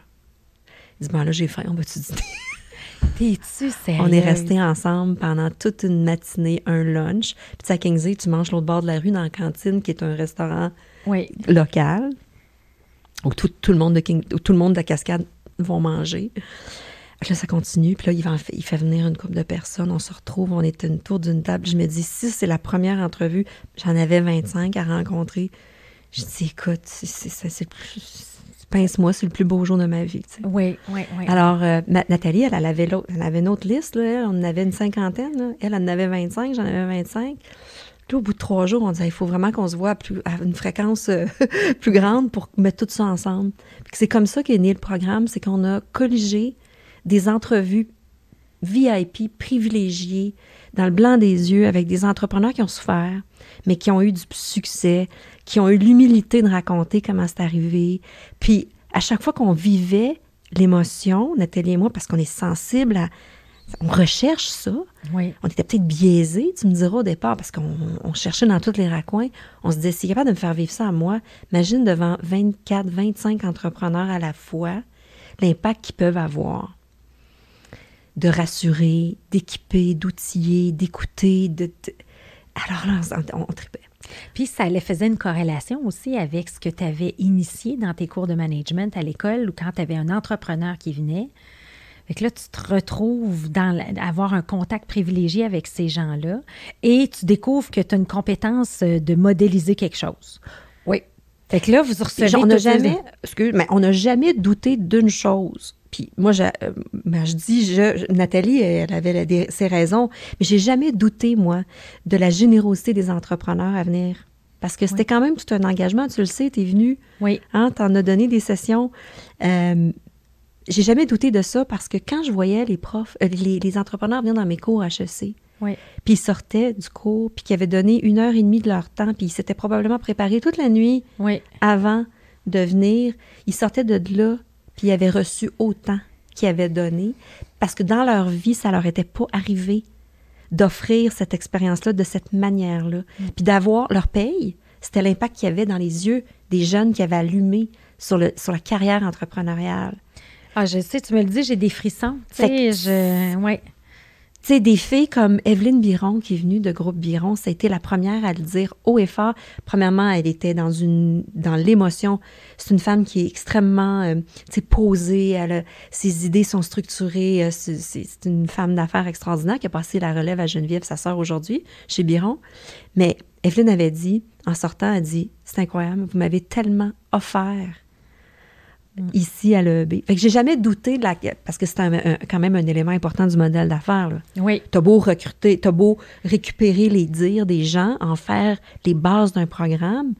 dit, ben là, j'ai faim, on va-tu dîner? <laughs> T'es-tu sérieux? On est restés ensemble pendant toute une matinée, un lunch. Puis à Kingsley, tu manges l'autre bord de la rue dans la cantine, qui est un restaurant oui. local, où tout, tout, le monde de King, où tout le monde de la cascade vont manger. Là, ça continue. Puis là, il, va, il fait venir une couple de personnes. On se retrouve, on est autour d'une table. Je me dis, si c'est la première entrevue, j'en avais 25 à rencontrer. Je dis, écoute, c'est le plus pince-moi, c'est le plus beau jour de ma vie. Tu sais. Oui, oui, oui. Alors, euh, Nathalie, elle, elle, avait elle avait une autre liste. Là, elle, on en avait une cinquantaine. Là. Elle, elle en avait 25, j'en avais 25. Puis, au bout de trois jours, on disait, il faut vraiment qu'on se voit à, plus, à une fréquence euh, <laughs> plus grande pour mettre tout ça ensemble. c'est comme ça qu'est né le programme, c'est qu'on a colligé des entrevues VIP privilégiées dans le blanc des yeux avec des entrepreneurs qui ont souffert, mais qui ont eu du succès, qui ont eu l'humilité de raconter comment c'est arrivé. Puis, à chaque fois qu'on vivait l'émotion, Nathalie et moi, parce qu'on est sensible à. On recherche ça. Oui. On était peut-être biaisés, tu me diras au départ, parce qu'on on cherchait dans tous les raccoins. On se disait, si capable de me faire vivre ça à moi, imagine devant 24, 25 entrepreneurs à la fois, l'impact qu'ils peuvent avoir de rassurer, d'équiper, d'outiller, d'écouter. De, de, Alors là, on, on, on tripait. Puis ça faisait une corrélation aussi avec ce que tu avais initié dans tes cours de management à l'école ou quand tu avais un entrepreneur qui venait. Fait que là, tu te retrouves dans avoir un contact privilégié avec ces gens-là et tu découvres que tu as une compétence euh, de modéliser quelque chose. Oui. Fait que là, vous recevez. On n'a jamais, excuse, mais on n'a jamais douté d'une chose. Puis moi, je, euh, ben, je dis, je, Nathalie, elle avait ses raisons, mais j'ai jamais douté, moi, de la générosité des entrepreneurs à venir. Parce que c'était quand même tout un engagement. Tu le sais, tu es venu. Oui. Hein, tu en as donné des sessions. Euh, j'ai jamais douté de ça parce que quand je voyais les profs, euh, les, entrepreneurs venir dans mes cours HEC, oui. puis ils sortaient du cours, puis qu'ils avaient donné une heure et demie de leur temps, puis ils s'étaient probablement préparés toute la nuit oui. avant de venir, ils sortaient de là, puis ils avaient reçu autant qu'ils avaient donné, parce que dans leur vie, ça leur était pas arrivé d'offrir cette expérience-là de cette manière-là, mm. puis d'avoir leur paye. C'était l'impact qu'il y avait dans les yeux des jeunes qui avaient allumé sur, le, sur la carrière entrepreneuriale. Ah, je sais, tu me le dis, j'ai des frissons. Tu sais, je. Ouais. Tu sais, des filles comme Evelyne Biron, qui est venue de groupe Biron, ça a été la première à le dire haut et fort. Premièrement, elle était dans une dans l'émotion. C'est une femme qui est extrêmement euh, posée. Ses idées sont structurées. Euh, c'est une femme d'affaires extraordinaire qui a passé la relève à Geneviève, sa sœur, aujourd'hui, chez Biron. Mais Evelyne avait dit, en sortant, elle dit C'est incroyable, vous m'avez tellement offert. Ici à l'EB. Fait que j'ai jamais douté de la. Parce que c'est quand même un élément important du modèle d'affaires. Oui. T'as beau recruter, t'as beau récupérer les dires des gens, en faire les bases d'un programme.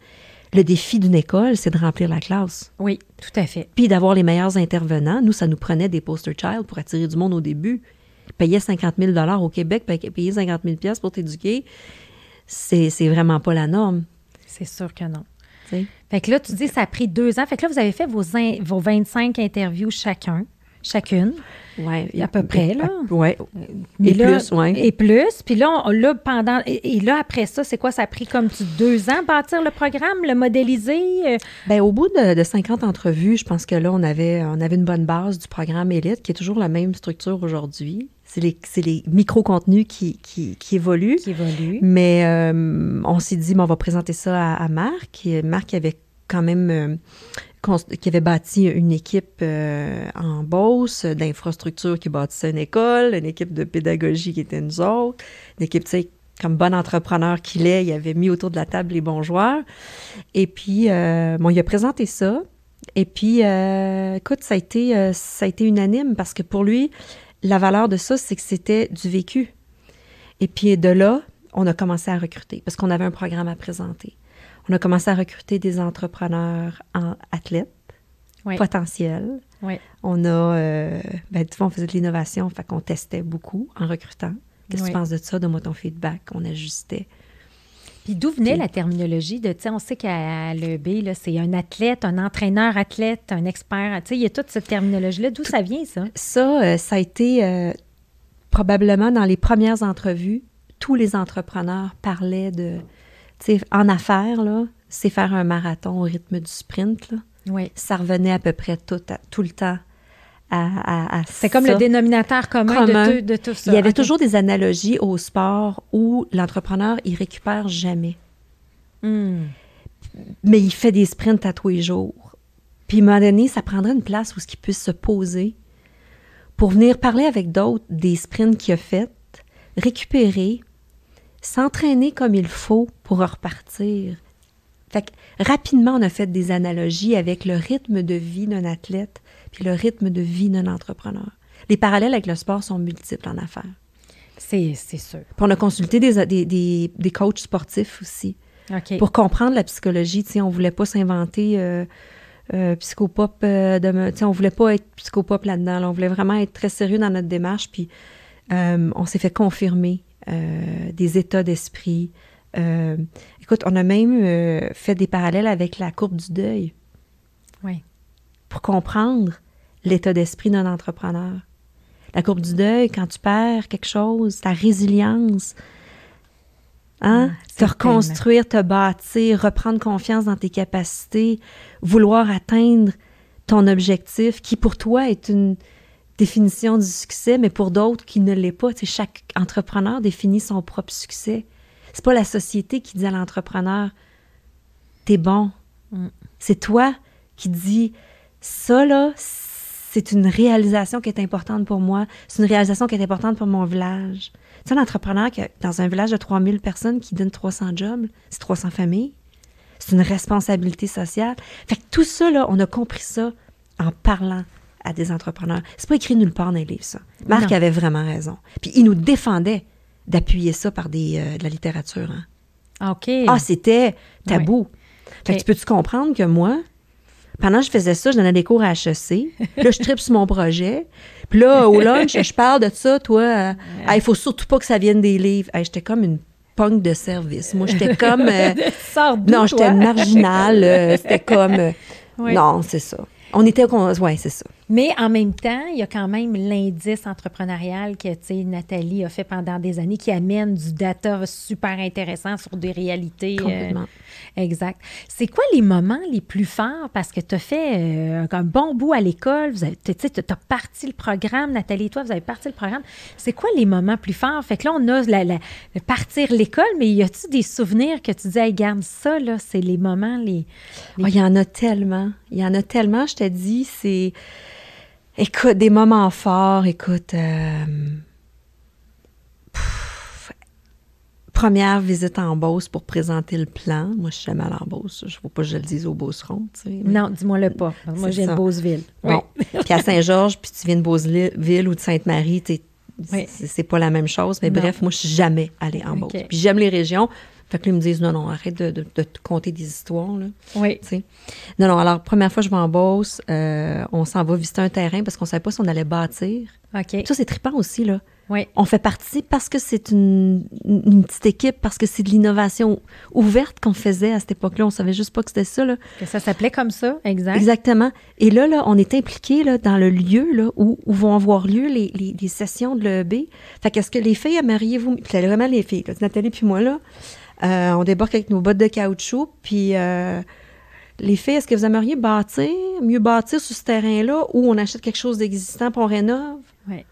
Le défi d'une école, c'est de remplir la classe. Oui, tout à fait. Puis d'avoir les meilleurs intervenants. Nous, ça nous prenait des poster child pour attirer du monde au début. Payer 50 000 au Québec, payer 50 000 pour t'éduquer, c'est vraiment pas la norme. C'est sûr que non. Fait que là, tu dis ça a pris deux ans. Fait que là, vous avez fait vos, vos 25 interviews chacun, chacune. Oui. À peu près, là. Oui. Et, plus, oui. Et plus. Puis là, là, pendant. Et, là, après ça, c'est quoi? Ça a pris comme deux ans bâtir le programme, le modéliser? Bien, au bout de, 50 entrevues, je pense que là, on avait, on avait une bonne base du programme Élite, qui est toujours la même structure aujourd'hui. C'est les, les micro-contenus qui, qui, qui, évoluent. Qui évoluent. Mais euh, on s'est dit, on va présenter ça à, Marc. Et Marc avait quand même euh, qui avait bâti une équipe euh, en Beauce, d'infrastructure qui bâtissait une école, une équipe de pédagogie qui était nous autres, une équipe, tu sais, comme bon entrepreneur qu'il est, il avait mis autour de la table les bons joueurs. Et puis, bon, il a présenté ça. Et puis, écoute, ça a, été, ça a été unanime parce que pour lui, la valeur de ça, c'est que c'était du vécu. Et puis de là, on a commencé à recruter parce qu'on avait un programme à présenter. On a commencé à recruter des entrepreneurs en athlètes potentiels. On a, euh, ben, tu vois, on faisait de l'innovation, fait qu'on testait beaucoup en recrutant. Qu'est-ce que tu penses de ça? Donne-moi ton feedback. On ajustait. Puis d'où venait la terminologie de, tu sais, on sait qu'à l'EB, c'est un athlète, un entraîneur athlète, un expert. Tu sais, il y a toute cette terminologie-là. D'où ça vient, ça? Ça, euh, ça a été euh, probablement dans les premières entrevues, tous les entrepreneurs parlaient de, tu sais, en affaires, là, c'est faire un marathon au rythme du sprint, là. Oui. Ça revenait à peu près tout, tout le temps c'est comme le dénominateur commun, De, tout ça. Il y avait toujours des analogies au sport où l'entrepreneur, il récupère jamais. Hmm. Mais il fait des sprints à tous les jours. Puis, à un moment donné, ça prendrait une place où ce qu'il puisse se poser pour venir parler avec d'autres des sprints qu'il a fait, récupérer, s'entraîner comme il faut pour repartir. Fait que, rapidement, on a fait des analogies avec le rythme de vie d'un athlète puis le rythme de vie d'un entrepreneur. Les parallèles avec le sport sont multiples en affaires. C'est, sûr. Puis on a consulté des, des, des, coachs sportifs aussi. Pour comprendre la psychologie, tu sais, on voulait pas s'inventer euh, euh, psychopop, euh, de, tu sais, on voulait pas être psychopop là-dedans. On voulait vraiment être très sérieux dans notre démarche. Puis on s'est fait confirmer des états d'esprit. écoute, on a même fait des parallèles avec la courbe du deuil. Oui pour comprendre l'état d'esprit d'un entrepreneur. La courbe du deuil, quand tu perds quelque chose, ta résilience, hein? Te reconstruire, te bâtir, reprendre confiance dans tes capacités, vouloir atteindre ton objectif, qui pour toi est une définition du succès, mais pour d'autres qui ne l'est pas. Tu chaque entrepreneur définit son propre succès. C'est pas la société qui dit à l'entrepreneur T'es bon. Mm. C'est toi qui dis Ça, là, c'est une réalisation qui est importante pour moi. C'est une réalisation qui est importante pour mon village. Tu sais, l'entrepreneur qui a- dans un village de 3000 personnes qui donne 300 jobs, c'est 300 familles. C'est une responsabilité sociale. Fait que tout ça, là, on a compris ça en parlant à des entrepreneurs. C'est pas écrit nulle part dans les livres, ça. Marc Non. avait vraiment raison. Puis il nous défendait d'appuyer ça par des, euh, de la littérature. hein. OK. Ah, c'était tabou. Fait que tu peux-tu comprendre que moi, pendant que je faisais ça, je donnais des cours à HEC. Là, je tripe sur mon projet. Puis là, au lunch, je parle de ça, toi. euh, Ah, il faut surtout pas que ça vienne des livres. Hey, j'étais comme une punk de service. Moi, j'étais comme... euh, <laughs> non, j'étais marginale. euh, C'était comme... euh, Oui. Non, c'est ça. On était... Ouais, c'est ça. Mais en même temps, il y a quand même l'indice entrepreneurial que tu sais, Nathalie a fait pendant des années qui amène du data super intéressant sur des réalités. euh, Complètement. exact. C'est quoi les moments les plus forts? Parce que tu as fait euh, un bon bout à l'école, tu as parti le programme, Nathalie et toi, vous avez parti le programme. C'est quoi les moments plus forts? Fait que là, on a la, la- le partir l'école, mais y a-tu des souvenirs que tu dis, hey, garde ça, là, c'est les moments les. Ah, Il y en a tellement. Il y en a tellement, je te dis, c'est... Écoute, des moments forts, écoute... euh, pff, Première visite en Beauce pour présenter le plan. Moi, je suis jamais allée en Beauce. Je ne veux pas que je le dise au Beauceron, tu sais. mais- Non, dis-moi le pas. Moi, je viens de. Beauceville. Bon. <laughs> puis à Saint-Georges, puis tu viens de Beauceville ou de Sainte-Marie, tu Oui. c'est pas la même chose. Mais Non. bref, moi, je suis jamais allée en OK. Beauce. Puis j'aime les régions. Fait que ils me disent, non, non, arrête de, de- de te conter des histoires, là. Oui. tu sais. Non, non, alors, première fois, je vais en Beauce, euh, on s'en va visiter un terrain parce qu'on savait pas si on allait bâtir. OK. Ça, c'est trippant aussi, là. Oui. On fait partie parce que c'est une, une petite équipe, parce que c'est de l'innovation ouverte qu'on faisait à cette époque-là. On savait juste pas que c'était ça, là. Que ça s'appelait comme ça, exact. Exactement. Et là, là, on est impliqué là, dans le lieu là, où, où vont avoir lieu les, les- les sessions de l'EB. Fait qu'est-ce que les filles, mariez-vous? Puis vraiment les filles, là, Nathalie puis moi, là, euh, on débarque avec nos bottes de caoutchouc, puis euh, les filles, est-ce que vous aimeriez bâtir, mieux bâtir sur ce terrain-là, ou on achète quelque chose d'existant puis on rénove? Oui.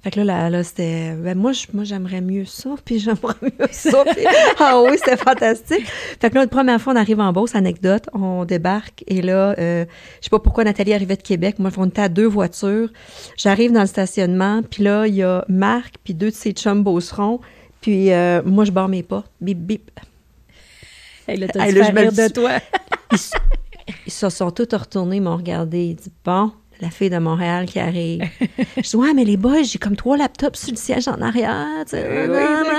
Fait que là, là, là, c'était. Ben moi, j'aimerais mieux ça, <laughs> puis j'aimerais mieux ça. puis- <laughs> ah oui, c'était fantastique. Fait que là, la première fois, on arrive en Beauce, anecdote, on débarque, et là, euh, je sais pas pourquoi Nathalie arrivait de Québec. Moi, on était à deux voitures. J'arrive dans le stationnement, puis là, il y a Marc, puis deux de ses chums beaucerons, puis euh, moi, je barre mes portes. Bip, bip. Hey, là, t'as Hey, là, je me de toi. <laughs> Ils, se sont tous retournés, ils m'ont regardé. Ils disent Bon, la fille de Montréal qui arrive. je dis Ouais, mais les boys, j'ai comme trois laptops sur le siège en arrière. tu sais.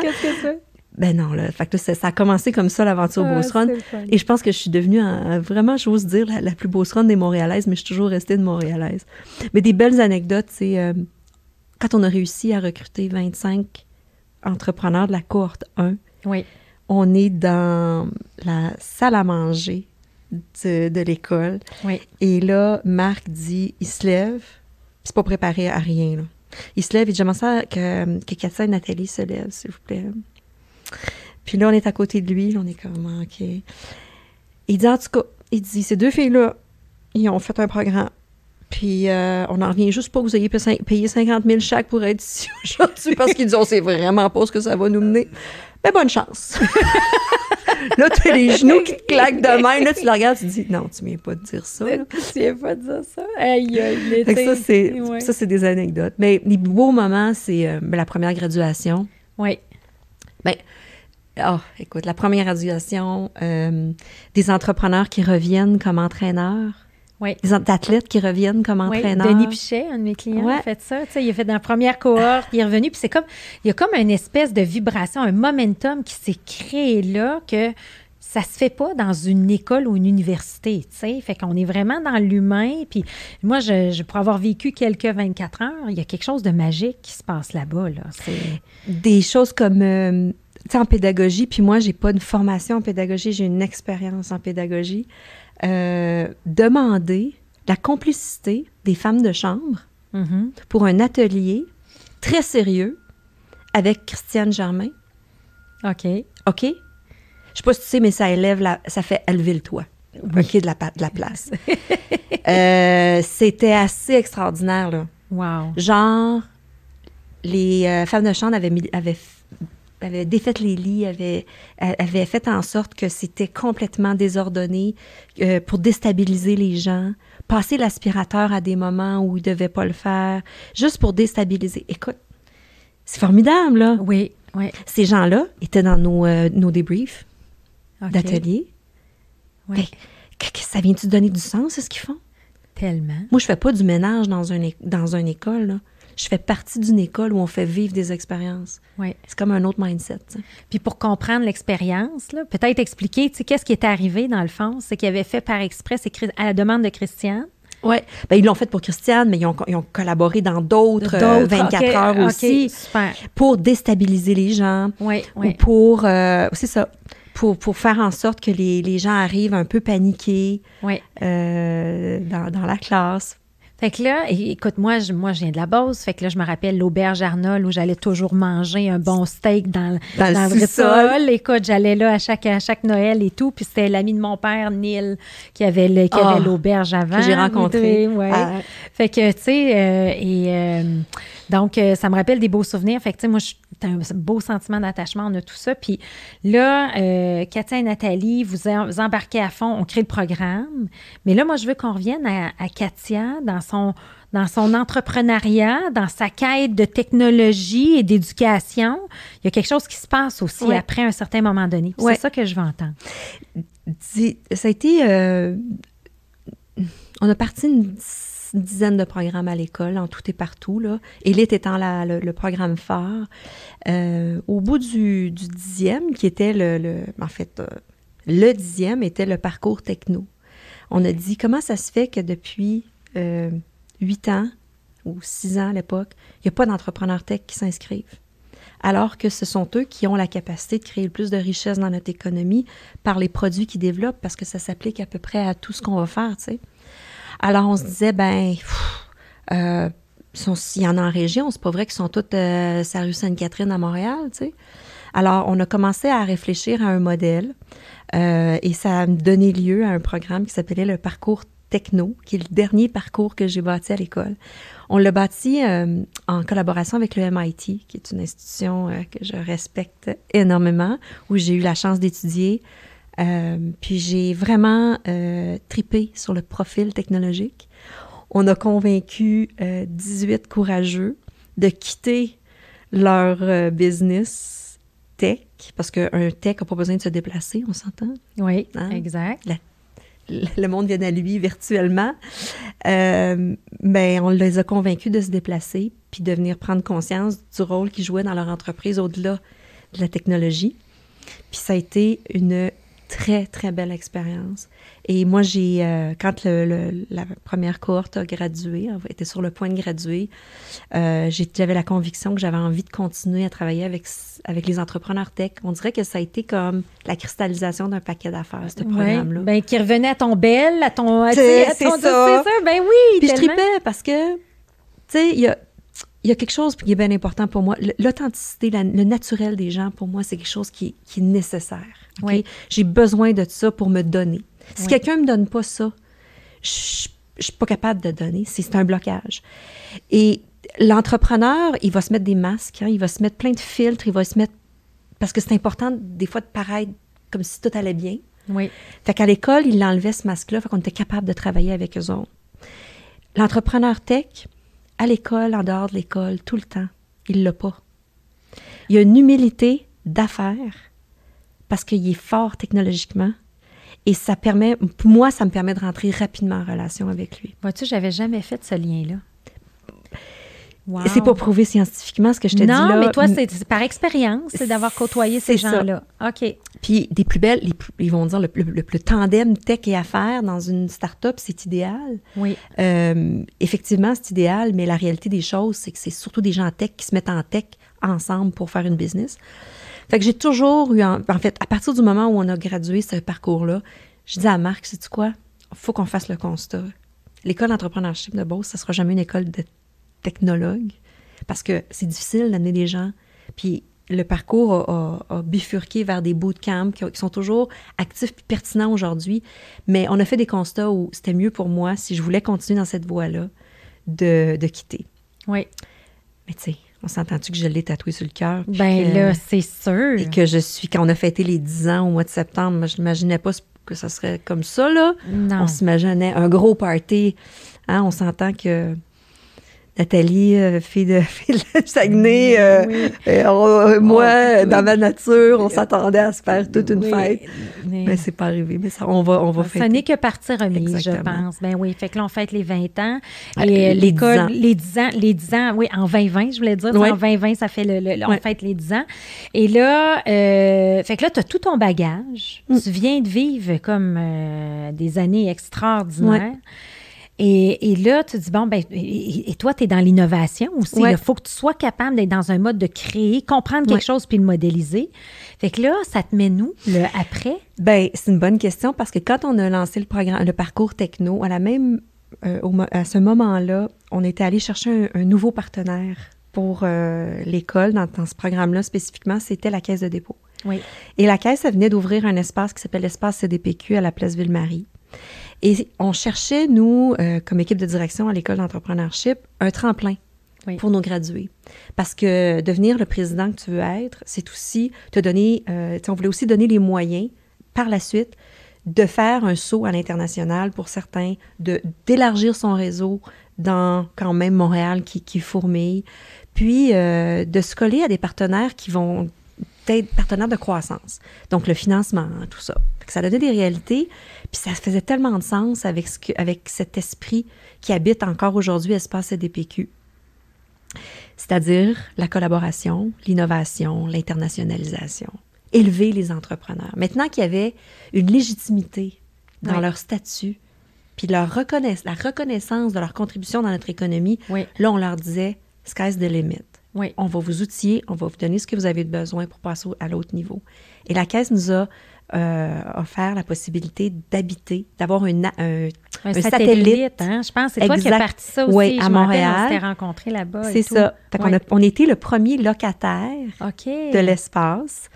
Qu'est-ce que? Ben non, là. Fait que là, ça, a commencé comme ça, l'aventure Ah, Beauce Run. c'est le fun. Et je pense que je suis devenue, un- vraiment, j'ose dire, la, la plus Beauce Run des Montréalaises, mais je suis toujours restée de Montréalaise. Mais des belles anecdotes, c'est euh, quand on a réussi à recruter 25 entrepreneurs de la cohorte 1, Oui. on est dans la salle à manger de, de l'école. Oui. Et là, Marc dit, il se lève, c'est pas préparé à rien, là. Il se lève, il dit, j'aimerais ça que, que Katia et Nathalie se lèvent, s'il vous plaît. Puis là, on est à côté de lui, là, on est comme, ah, OK. Il dit, en tout cas, il dit, ces deux filles-là, ils ont fait un programme. Puis euh, on n'en revient juste pas que vous ayez payé payé 50 000 chaque pour être ici <laughs> aujourd'hui parce qu'ils disent, on sait vraiment pas ce que ça va nous mener. Mais bonne chance. <laughs> là, tu as les genoux qui te claquent de même. Là, tu le regardes, tu te dis, non, tu viens pas de dire ça. là. Tu viens pas de dire ça? Aïe, aïe, ça, c'est Ouais. des anecdotes. Mais les beaux moments, c'est euh, ben, la première graduation. Oui. Ben, oh, écoute, la première graduation, euh, des entrepreneurs qui reviennent comme entraîneurs, Oui. des athlètes qui reviennent comme Oui, entraîneurs. Denis Pichet, un de mes clients, Ouais. a fait ça. Il a fait dans la première cohorte, il est revenu, puis c'est comme, il y a comme une espèce de vibration, un momentum qui s'est créé là que ça se fait pas dans une école ou une université, tu sais. Fait qu'on est vraiment dans l'humain. Puis moi, je, je- pour avoir vécu quelques 24 heures, il y a quelque chose de magique qui se passe là-bas, là. C'est... Des choses comme, euh, tu sais, en pédagogie, puis moi, j'ai pas une formation en pédagogie, j'ai une expérience en pédagogie. Euh, demander la complicité des femmes de chambre Mhm. pour un atelier très sérieux avec Christiane Germain. OK. OK? Je sais pas si tu sais, mais ça élève la, ça fait élever le toit. OK, de la, pa- de la place. Euh, C'était assez extraordinaire, là. Wow. Genre, les euh, femmes de chambre avaient, mis- avaient avait défait les lits, avait, avait fait en sorte que c'était complètement désordonné euh, pour déstabiliser les gens, passer l'aspirateur à des moments où il ne devait pas le faire, juste pour déstabiliser. Écoute, c'est formidable, là. Oui, oui. Ces gens-là étaient dans nos, euh, nos débriefs d'atelier. Oui. ça vient-tu donner du sens à ce qu'ils font? Tellement. Moi, je fais pas du ménage dans, un, dans une école, là je fais partie d'une école où on fait vivre des expériences. Oui. C'est comme un autre mindset. Puis pour comprendre l'expérience, peut-être expliquer, tu sais, qu'est-ce qui est arrivé dans le fond, c'est qu'il avait fait par exprès, c'est à la demande de Christiane. Oui, ben, ils l'ont fait pour Christiane, mais ils ont, ils ont collaboré dans d'autres 24 euh, heures aussi super. pour déstabiliser les gens. Oui, Ou pour, euh, c'est ça, pour, pour, faire en sorte que les, les gens arrivent un peu paniqués euh, dans, dans, la classe. Fait que là, écoute, moi, je, moi, je viens de la Beauce. Fait que là, je me rappelle l'auberge Arnold où j'allais toujours manger un bon steak dans, dans, le sol. Écoute, j'allais là à chaque, à chaque Noël et tout. Puis c'était l'ami de mon père, Neil, qui avait ah, l'auberge avant. Que j'ai rencontré. Ouais. Ah. Fait que, tu sais, euh, et euh, donc, euh, ça me rappelle des beaux souvenirs. Fait que, tu sais, moi, je un beau sentiment d'attachement, on a tout ça. Puis là, euh, Katia et Nathalie, vous, embarquez à fond, on crée le programme. Mais là, moi, je veux qu'on revienne à, Katia dans son, dans son entrepreneuriat, dans sa quête de technologie et d'éducation. Il y a quelque chose qui se passe aussi après un certain moment donné. C'est ça que je veux entendre. Ça a été... Euh, on a parti une une dizaine de programmes à l'école, en tout et partout. Là. Élite étant la, le, programme phare. Euh, au bout du, dixième, qui était le, en fait, euh, le dixième était le parcours techno. On a dit comment ça se fait que depuis euh, huit ans ou six ans à l'époque, il n'y a pas d'entrepreneurs tech qui s'inscrivent? Alors que ce sont eux qui ont la capacité de créer le plus de richesse dans notre économie par les produits qu'ils développent, parce que ça s'applique à peu près à tout ce qu'on va faire, tu sais. Alors, on se disait, ben, euh, s'il y en a en région, c'est pas vrai qu'ils sont tous euh, sa rue Sainte-Catherine à Montréal, tu sais. Alors, on a commencé à réfléchir à un modèle euh, et ça a donné lieu à un programme qui s'appelait le parcours techno, qui est le dernier parcours que j'ai bâti à l'école. On l'a bâti euh, en collaboration avec le MIT, qui est une institution que je respecte énormément, où j'ai eu la chance d'étudier euh, puis j'ai vraiment euh, tripé sur le profil technologique. On a convaincu 18 euh, courageux de quitter leur business tech, parce qu'un tech n'a pas besoin de se déplacer, on s'entend? Oui, hein? exact. le monde vient à lui virtuellement. mais ben, on les a convaincus de se déplacer puis de venir prendre conscience du rôle qu'ils jouaient dans leur entreprise au-delà de la technologie. Puis ça a été une très, très belle expérience. Et moi, j'ai, euh, quand le, la première cohorte a gradué, était sur le point de graduer, euh, j'avais la conviction que j'avais envie de continuer à travailler avec, avec les entrepreneurs tech. On dirait que ça a été comme la cristallisation d'un paquet d'affaires, ce programme-là. Ben, qui revenait à ton bel, à ton... C'est ça. ça. Ben oui, Puis je tripais parce que, tu sais, il y a il y a quelque chose qui est bien important pour moi. L'authenticité, le naturel des gens, pour moi, c'est quelque chose qui, est nécessaire. Oui. J'ai besoin de ça pour me donner. Si quelqu'un ne me donne pas ça, je ne suis pas capable de donner. C'est un blocage. Et l'entrepreneur, il va se mettre des masques, hein, il va se mettre plein de filtres, il va se mettre... Parce que c'est important, des fois, de paraître comme si tout allait bien. Oui. Fait qu'à l'école, il enlevait ce masque-là, fait qu'on était capable de travailler avec eux autres. L'entrepreneur tech, à l'école, en dehors de l'école, tout le temps. Il l'a pas. Il a une humilité d'affaires parce qu'il est fort technologiquement. Et ça permet, moi, ça me permet de rentrer rapidement en relation avec lui. Vois-tu, j'avais jamais fait ce lien-là. C'est pas prouvé scientifiquement ce que je te dis là. Non, mais toi, c'est par expérience, c'est d'avoir côtoyé ces gens-là. OK. Puis des plus belles, ils vont dire le, le, tandem tech et affaires dans une start-up, c'est idéal. Oui. Euh, effectivement, c'est idéal, mais la réalité des choses, c'est que c'est surtout des gens tech qui se mettent en tech ensemble pour faire une business. Fait que j'ai toujours eu, en, fait, à partir du moment où on a gradué ce parcours-là, je dis à Marc, sais-tu quoi? faut qu'on fasse le constat. L'école d'entrepreneurship de Beauce, ça sera jamais une école de technologue parce que c'est difficile d'amener des gens. Puis le parcours a, bifurqué vers des bootcamps qui, qui sont toujours actifs et pertinents aujourd'hui. Mais on a fait des constats où c'était mieux pour moi, si je voulais continuer dans cette voie-là, de, quitter. Oui. Mais tu sais, On s'entend-tu que je l'ai tatoué sur le cœur? Ben là, c'est sûr. Et que je suis, quand on a fêté les 10 ans au mois de septembre, je n'imaginais pas que ça serait comme ça, là. Non. On s'imaginait un gros party. Hein, on s'entend que Nathalie, euh, fille, de, <laughs> fille de Saguenay, euh, Oui. euh, on- moi, oui. dans ma nature, on s'attendait à se faire toute une Oui, fête. mais- c'est pas arrivé. Mais ça, on va, on va Ça n'est que partie remise, Exactement. je pense. Ben oui, fait que là, on fête les 20 ans. Euh, Et les l'école, 10 ans. les 10 ans, les 10 ans, oui, en 2020, je voulais dire. En 2020, ça fait le, le- on fête les 10 ans. Et là, euh, fait que là, tu as tout ton bagage. Mm. Tu viens de vivre comme euh, des années extraordinaires. Et, et là, tu dis, bon, ben, et, et toi, tu es dans l'innovation aussi. Ouais. Il faut que tu sois capable d'être dans un mode de créer, comprendre quelque Ouais. chose puis le modéliser. Fait que là, ça te met nous, le après? Ben, c'est une bonne question parce que quand on a lancé le programme, le parcours techno, à la même, euh, au à ce moment-là, on était allé chercher un, un nouveau partenaire pour euh, l'école dans, dans ce programme-là spécifiquement, c'était la Caisse de dépôt. Oui. Et la Caisse, elle venait d'ouvrir un espace qui s'appelle l'espace CDPQ à la place Ville-Marie. Et on cherchait, nous, euh, comme équipe de direction à l'école d'entrepreneurship, un tremplin Oui. pour nos gradués. Parce que devenir le président que tu veux être, c'est aussi te donner, euh, on voulait aussi donner les moyens par la suite de faire un saut à l'international pour certains, de d'élargir son réseau dans quand même Montréal qui, qui fourmille, puis euh, de se coller à des partenaires qui vont être partenaires de croissance. Donc le financement, tout ça. Ça donnait des réalités, puis ça faisait tellement de sens avec, ce que, avec cet esprit qui habite encore aujourd'hui Espace CDPQ. C'est-à-dire la collaboration, l'innovation, l'internationalisation. Élever les entrepreneurs. Maintenant qu'il y avait une légitimité dans Oui. leur statut, puis leur reconnaissance, la reconnaissance de leur contribution dans notre économie, Oui. là, on leur disait « sky's the limit ». Oui. On va vous outiller, on va vous donner ce que vous avez besoin pour passer à l'autre niveau. Et la Caisse nous a euh, offert la possibilité d'habiter, d'avoir un, un, Un, satellite, satellite. hein? Je pense c'est toi qui as parti ça aussi. Oui, à Je Montréal. On s'était rencontrés là-bas. C'est ça. Fait Ouais. a- on était le premier locataire de l'espace.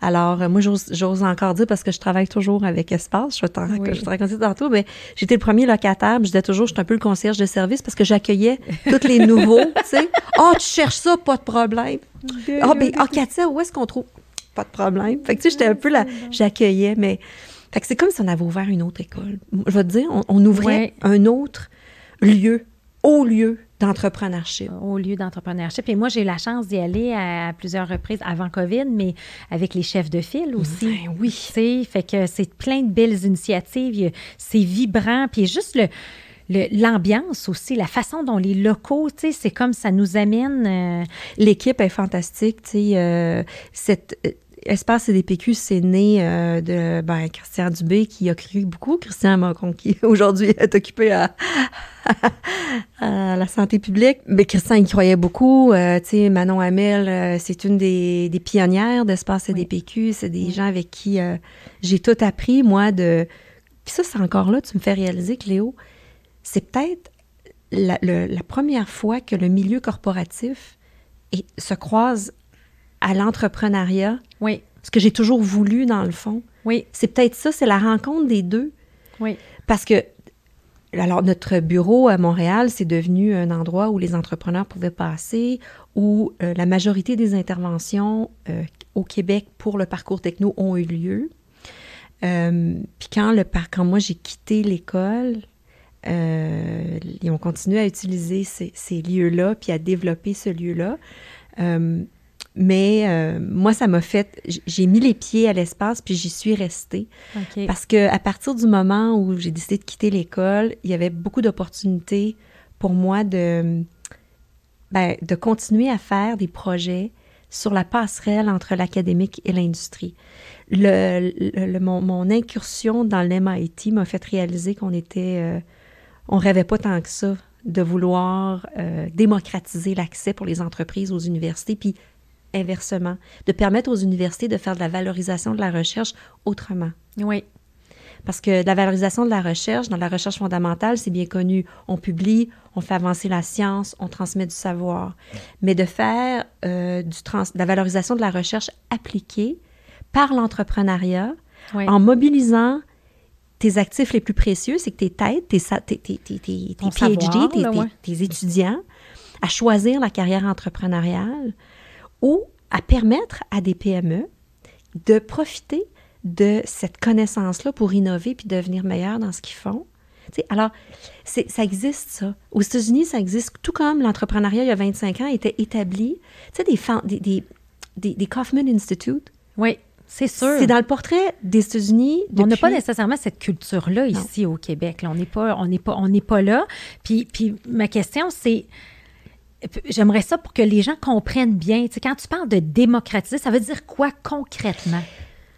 Alors, euh, moi, j'ose encore dire parce que je travaille toujours avec Espace. Je vais Oui. je te raconter tantôt, mais j'étais le premier locataire. puis Je disais toujours, j'étais un peu le concierge de service parce que j'accueillais tous les <laughs> nouveaux, tu sais. Ah, tu cherches ça, pas de problème. Ah, ben, ah, Katia, où est-ce qu'on trouve? Pas de problème. Fait que, tu sais, j'étais un peu là, j'accueillais, mais. Fait que c'est comme si on avait ouvert une autre école. Je vais te dire, on, on ouvrait Ouais. un autre lieu, haut lieu d'entrepreneurship. au lieu d'entrepreneurship. Et moi, j'ai eu la chance d'y aller à, plusieurs reprises avant COVID, mais avec les chefs de file aussi. Ben oui. Tu sais, fait que c'est plein de belles initiatives. C'est vibrant. Puis juste le le- l'ambiance aussi, la façon dont les locaux, tu sais, c'est comme ça nous amène. euh, L'équipe est fantastique. Tu sais, euh, cette Espace CDPQ, c'est né euh, de ben, Christian Dubé qui a cru beaucoup. Christian Macron qui <laughs> aujourd'hui est occupé à, <laughs> à la santé publique. Mais Christian, il croyait beaucoup. Euh, tu sais, Manon Hamel, euh, c'est une des, des pionnières d'Espace CDPQ. C'est des gens avec qui j'ai tout appris, moi, de... Puis ça, c'est encore là, tu me fais réaliser, Cléo, c'est peut-être la, première fois que le milieu corporatif et se croise à l'entrepreneuriat, Oui, ce que j'ai toujours voulu dans le fond. oui, C'est peut-être ça, c'est la rencontre des deux. oui. Parce que, alors, notre bureau à Montréal, c'est devenu un endroit où les entrepreneurs pouvaient passer, où euh, la majorité des interventions euh, au Québec pour le parcours techno ont eu lieu. Euh, Puis quand, le, par- quand moi j'ai quitté l'école, euh, ils ont continué à utiliser ces, ces lieux-là, puis à développer ce lieu-là. Euh, mais euh, moi, ça m'a fait. J'ai mis les pieds à l'espace, puis j'y suis restée. Parce que à partir du moment où j'ai décidé de quitter l'école, il y avait beaucoup d'opportunités pour moi de, ben, de continuer à faire des projets sur la passerelle entre l'académique et l'industrie. Le, le- le- mon, mon incursion dans le MIT m'a fait réaliser qu'on était, euh, on rêvait pas tant que ça de vouloir euh, démocratiser l'accès pour les entreprises aux universités, puis inversement, de permettre aux universités de faire de la valorisation de la recherche autrement. Oui, Parce que la valorisation de la recherche, dans la recherche fondamentale, c'est bien connu. On publie, on fait avancer la science, on transmet du savoir. Mais de faire euh, du trans- de la valorisation de la recherche appliquée par l'entrepreneuriat, oui. en mobilisant tes actifs les plus précieux, c'est que tes têtes, tes, tes, tes, tes, tes- PhD, savoir, tes, là, tes- ouais. tes étudiants, à choisir la carrière entrepreneuriale ou à permettre à des PME de profiter de cette connaissance-là pour innover puis devenir meilleur dans ce qu'ils font. alors, ça existe, ça. Aux États-Unis, ça existe, tout comme l'entrepreneuriat, il y a 25 ans, était établi. Tu sais, des, des, des, des, Kaufman Institute. Oui, c'est sûr. C'est dans le portrait des États-Unis. On n'a pas nécessairement cette culture-là ici au Québec. on n'est pas, on pas, on n'est pas là. Puis, puis ma question, c'est J'aimerais ça pour que les gens comprennent bien. Tu sais, quand tu parles de démocratiser, ça veut dire quoi concrètement?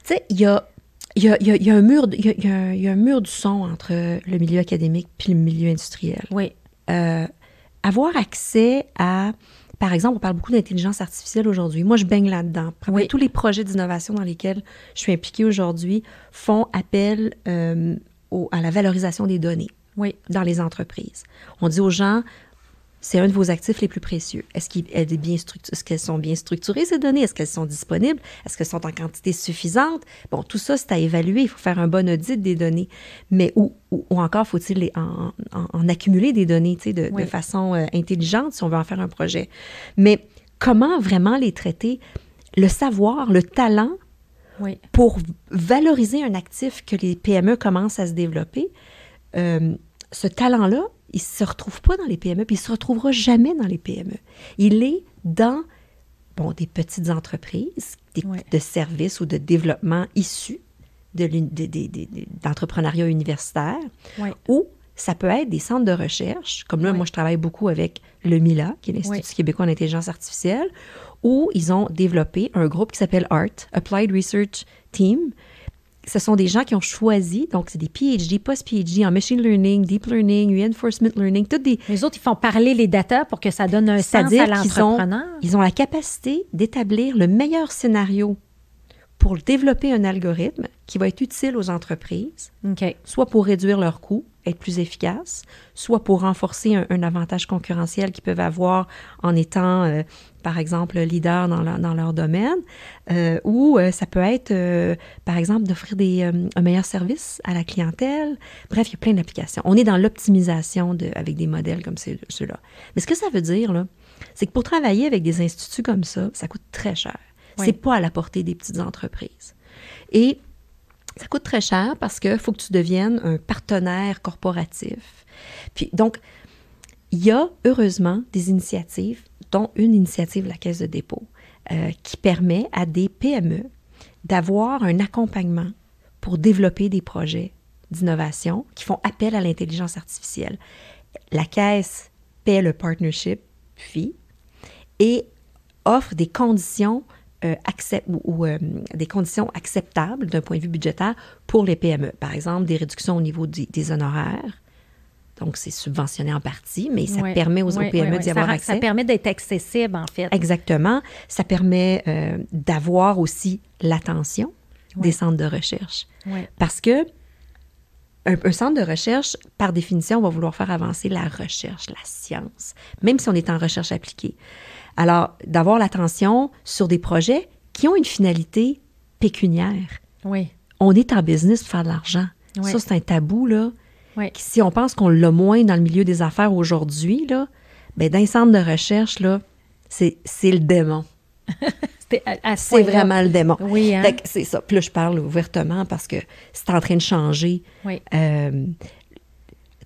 Tu sais, il y a, y, a, y a, un mur, il y a, y a, un mur du son entre le milieu académique puis le milieu industriel. Oui. Euh, avoir accès à, par exemple, on parle beaucoup d'intelligence artificielle aujourd'hui. Moi, je baigne là-dedans. Oui. Tous les projets d'innovation dans lesquels je suis impliquée aujourd'hui font appel euh, au, à la valorisation des données oui. dans les entreprises. On dit aux gens, c'est un de vos actifs les plus précieux. Est-ce qu'elles sont bien structurées, ces données? Est-ce qu'elles sont disponibles? Est-ce qu'elles sont en quantité suffisante? Bon, tout ça, c'est à évaluer. Il faut faire un bon audit des données. Mais où, encore faut-il en, en, accumuler des données de, de façon euh, intelligente si on veut en faire un projet? Mais comment vraiment les traiter? Le savoir, le talent pour valoriser un actif que les PME commencent à se développer, euh, ce talent-là, il ne se retrouve pas dans les PME, puis il ne se retrouvera jamais dans les PME. Il est dans bon, des petites entreprises de services ou de développement issus d'entrepreneuriat de, universitaire, ou ça peut être des centres de recherche, comme là, moi, je travaille beaucoup avec le MILA, qui est l'Institut québécois d'intelligence artificielle, où ils ont développé un groupe qui s'appelle ART, Applied Research Team, ce sont des gens qui ont choisi, donc c'est des PhD, post-PhD en machine learning, deep learning, reinforcement learning, toutes des... Les autres, ils font parler les data pour que ça donne un sens à l'entrepreneur. Ils, ils ont la capacité d'établir le meilleur scénario pour développer un algorithme qui va être utile aux entreprises, soit pour réduire leurs coûts, être plus efficaces, soit pour renforcer un, avantage concurrentiel qu'ils peuvent avoir en étant, euh, par exemple, leader dans, dans leur domaine, euh, ou euh, ça peut être, par exemple, d'offrir des, un meilleur service à la clientèle. Bref, il y a plein d'applications. On est dans l'optimisation de, avec des modèles comme ceux-là. Mais ce que ça veut dire, là, c'est que pour travailler avec des instituts comme ça, ça coûte très cher. C'est pas à la portée des petites entreprises. Et ça coûte très cher parce qu'il faut que tu deviennes un partenaire corporatif. Puis donc, il y a heureusement des initiatives, dont une initiative, la Caisse de dépôt, euh, qui permet à des PME d'avoir un accompagnement pour développer des projets d'innovation qui font appel à l'intelligence artificielle. La Caisse paie le partnership fee et offre des conditions euh, ou, euh, des conditions acceptables d'un point de vue budgétaire pour les PME. Par exemple, des réductions au niveau des, honoraires. Donc, c'est subventionné en partie, mais ça permet aux PME d'y avoir accès. Ça permet d'être accessible, en fait. Exactement. Ça permet euh, d'avoir aussi l'attention des centres de recherche. Parce que un, centre de recherche, par définition, va vouloir faire avancer la recherche, la science, même si on est en recherche appliquée. Alors, d'avoir l'attention sur des projets qui ont une finalité pécuniaire. Oui. On est en business pour faire de l'argent. Ça, c'est un tabou, là. Oui. Si on pense qu'on l'a moins dans le milieu des affaires aujourd'hui, là, ben, dans les centres de recherche, là, c'est le démon. <laughs> c'est vraiment le démon. Oui, hein? C'est ça. Puis là, je parle ouvertement parce que c'est en train de changer. Oui. Euh,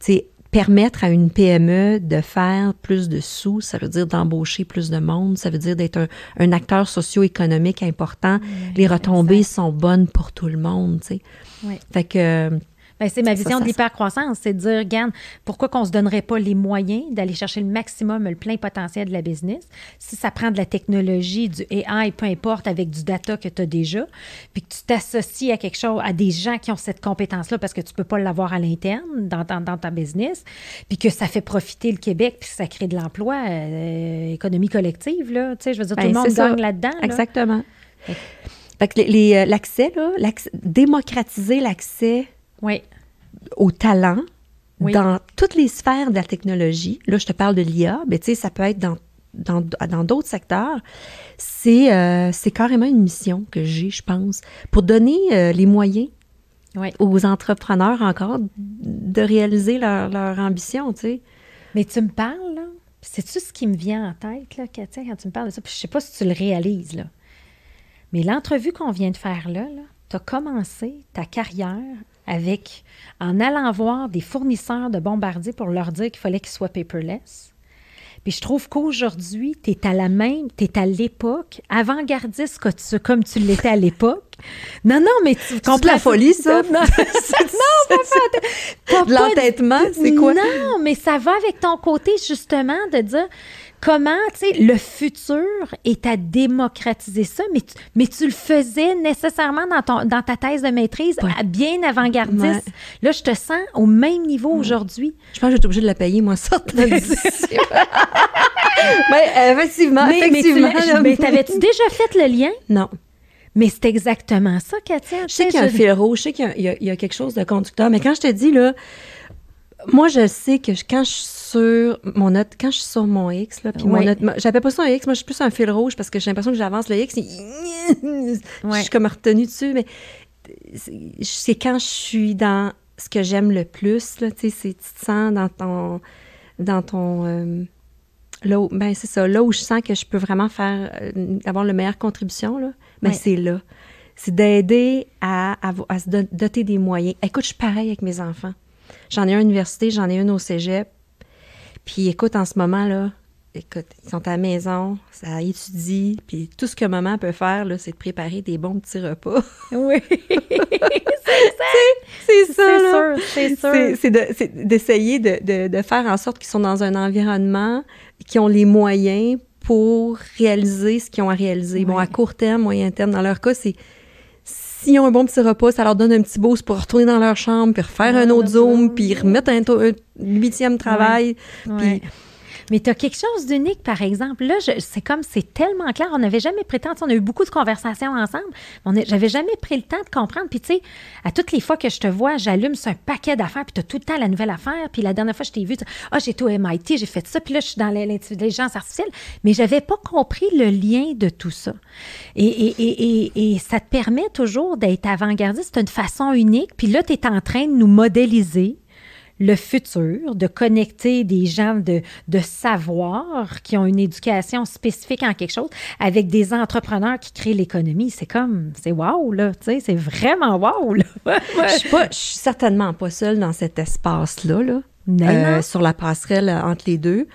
tu sais, permettre à une PME de faire plus de sous, ça veut dire d'embaucher plus de monde, ça veut dire d'être un, acteur socio-économique important. les retombées sont bonnes pour tout le monde, tu sais. Fait que c'est ma vision de l'hypercroissance, c'est de dire, regarde, pourquoi qu'on ne se donnerait pas les moyens d'aller chercher le maximum, le plein potentiel de la business, si ça prend de la technologie, du AI, peu importe, avec du data que tu as déjà, puis que tu t'associes à quelque chose, à des gens qui ont cette compétence-là parce que tu ne peux pas l'avoir à l'interne dans, dans, ta business, puis que ça fait profiter le Québec, puis que ça crée de l'emploi, euh, économie collective, là, tu sais, je veux dire, tout le ben, monde gagne là-dedans. Exactement. Fait que euh, l'accès, là, démocratiser l'accès oui. au talent dans toutes les sphères de la technologie. Là, je te parle de l'IA, mais tu sais, ça peut être dans dans d'autres secteurs, c'est euh, c'est carrément une mission que j'ai, je pense, pour donner euh, les moyens aux entrepreneurs encore de réaliser leur, leur ambition, tu sais. Mais tu me parles, là, C'est-tu ce qui me vient en tête, là, Katia, quand tu me parles de ça? Puis je sais pas si tu le réalises, là. Mais l'entrevue qu'on vient de faire là, là tu as commencé ta carrière avec en allant voir des fournisseurs de bombardiers pour leur dire qu'il fallait qu'ils soient paperless. Puis je trouve qu'aujourd'hui, tu es à la même, tu es à l'époque, avant-gardiste comme tu l'étais à l'époque. Non, non, mais tu comprends. la folie, ça? Non, <laughs> non pas, <laughs> pas, l'entêtement, c'est quoi? Non, mais ça va avec ton côté, justement, de dire comment, tu sais, le futur est à démocratiser ça, mais tu, mais tu le faisais nécessairement dans, ton, dans ta thèse de maîtrise, bien avant-gardiste. Là, je te sens au même niveau aujourd'hui. Je pense que je vais obligée de la payer, moi, ça. mais, <laughs> <laughs> effectivement, mais, effectivement. Mais, t'avais-tu déjà fait le lien? Non. Mais c'est exactement ça, Katia. Je sais qu'il y a un fil rouge, je sais qu'il y, y, a quelque chose de conducteur, mais quand je te dis, là, moi, je sais que quand je suis sur mon note, quand je suis sur mon X, là, puis mon note, j'appelle pas ça un X, moi, je suis plus un fil rouge parce que j'ai l'impression que j'avance le X, et... je suis comme retenue dessus, mais c'est quand je suis dans ce que j'aime le plus, là, tu sais, tu te sens dans ton, dans ton, euh, là où, ben c'est ça, là où je sens que je peux vraiment faire, euh, avoir la meilleure contribution, là, ben c'est là. C'est d'aider à, à, à, se doter des moyens. Écoute, je suis pareil avec mes enfants. J'en ai un à l'université, j'en ai une au cégep. Puis écoute, en ce moment, là, écoute, ils sont à la maison, ça étudie, puis tout ce que maman peut faire, là, c'est de préparer des bons petits repas. <laughs> Oui, <laughs> c'est ça. C'est sûr, c'est sûr. C'est d'essayer de, de, faire en sorte qu'ils sont dans un environnement, qui ont les moyens pour réaliser ce qu'ils ont à réaliser. Bon, à court terme, moyen terme, dans leur cas, c'est s'ils ont un bon petit repas, ça leur donne un petit boost pour retourner dans leur chambre, puis refaire un autre Zoom, puis remettre un, huitième travail. Puis mais tu as quelque chose d'unique, par exemple. Là, c'est comme, c'est tellement clair. On n'avait jamais pris le temps. On a eu beaucoup de conversations ensemble. J'avais jamais pris le temps de comprendre. Puis, tu sais, à toutes les fois que je te vois, j'allume sur un paquet d'affaires, puis tu as tout le temps la nouvelle affaire. Puis, la dernière fois, je t'ai vu, ah, j'ai tout MIT, j'ai fait ça. Puis là, je suis dans l'intelligence artificielle. Mais j'avais pas compris le lien de tout ça. Et, et, et, et ça te permet toujours d'être avant-gardiste. C'est une façon unique. Puis là, tu es en train de nous modéliser le futur, de connecter des gens de, de savoir qui ont une éducation spécifique en quelque chose avec des entrepreneurs qui créent l'économie. C'est comme, c'est wow, là, tu sais, c'est vraiment wow, là. <laughs> je, suis pas, je suis certainement pas seule dans cet espace-là, là, euh, sur la passerelle entre les deux.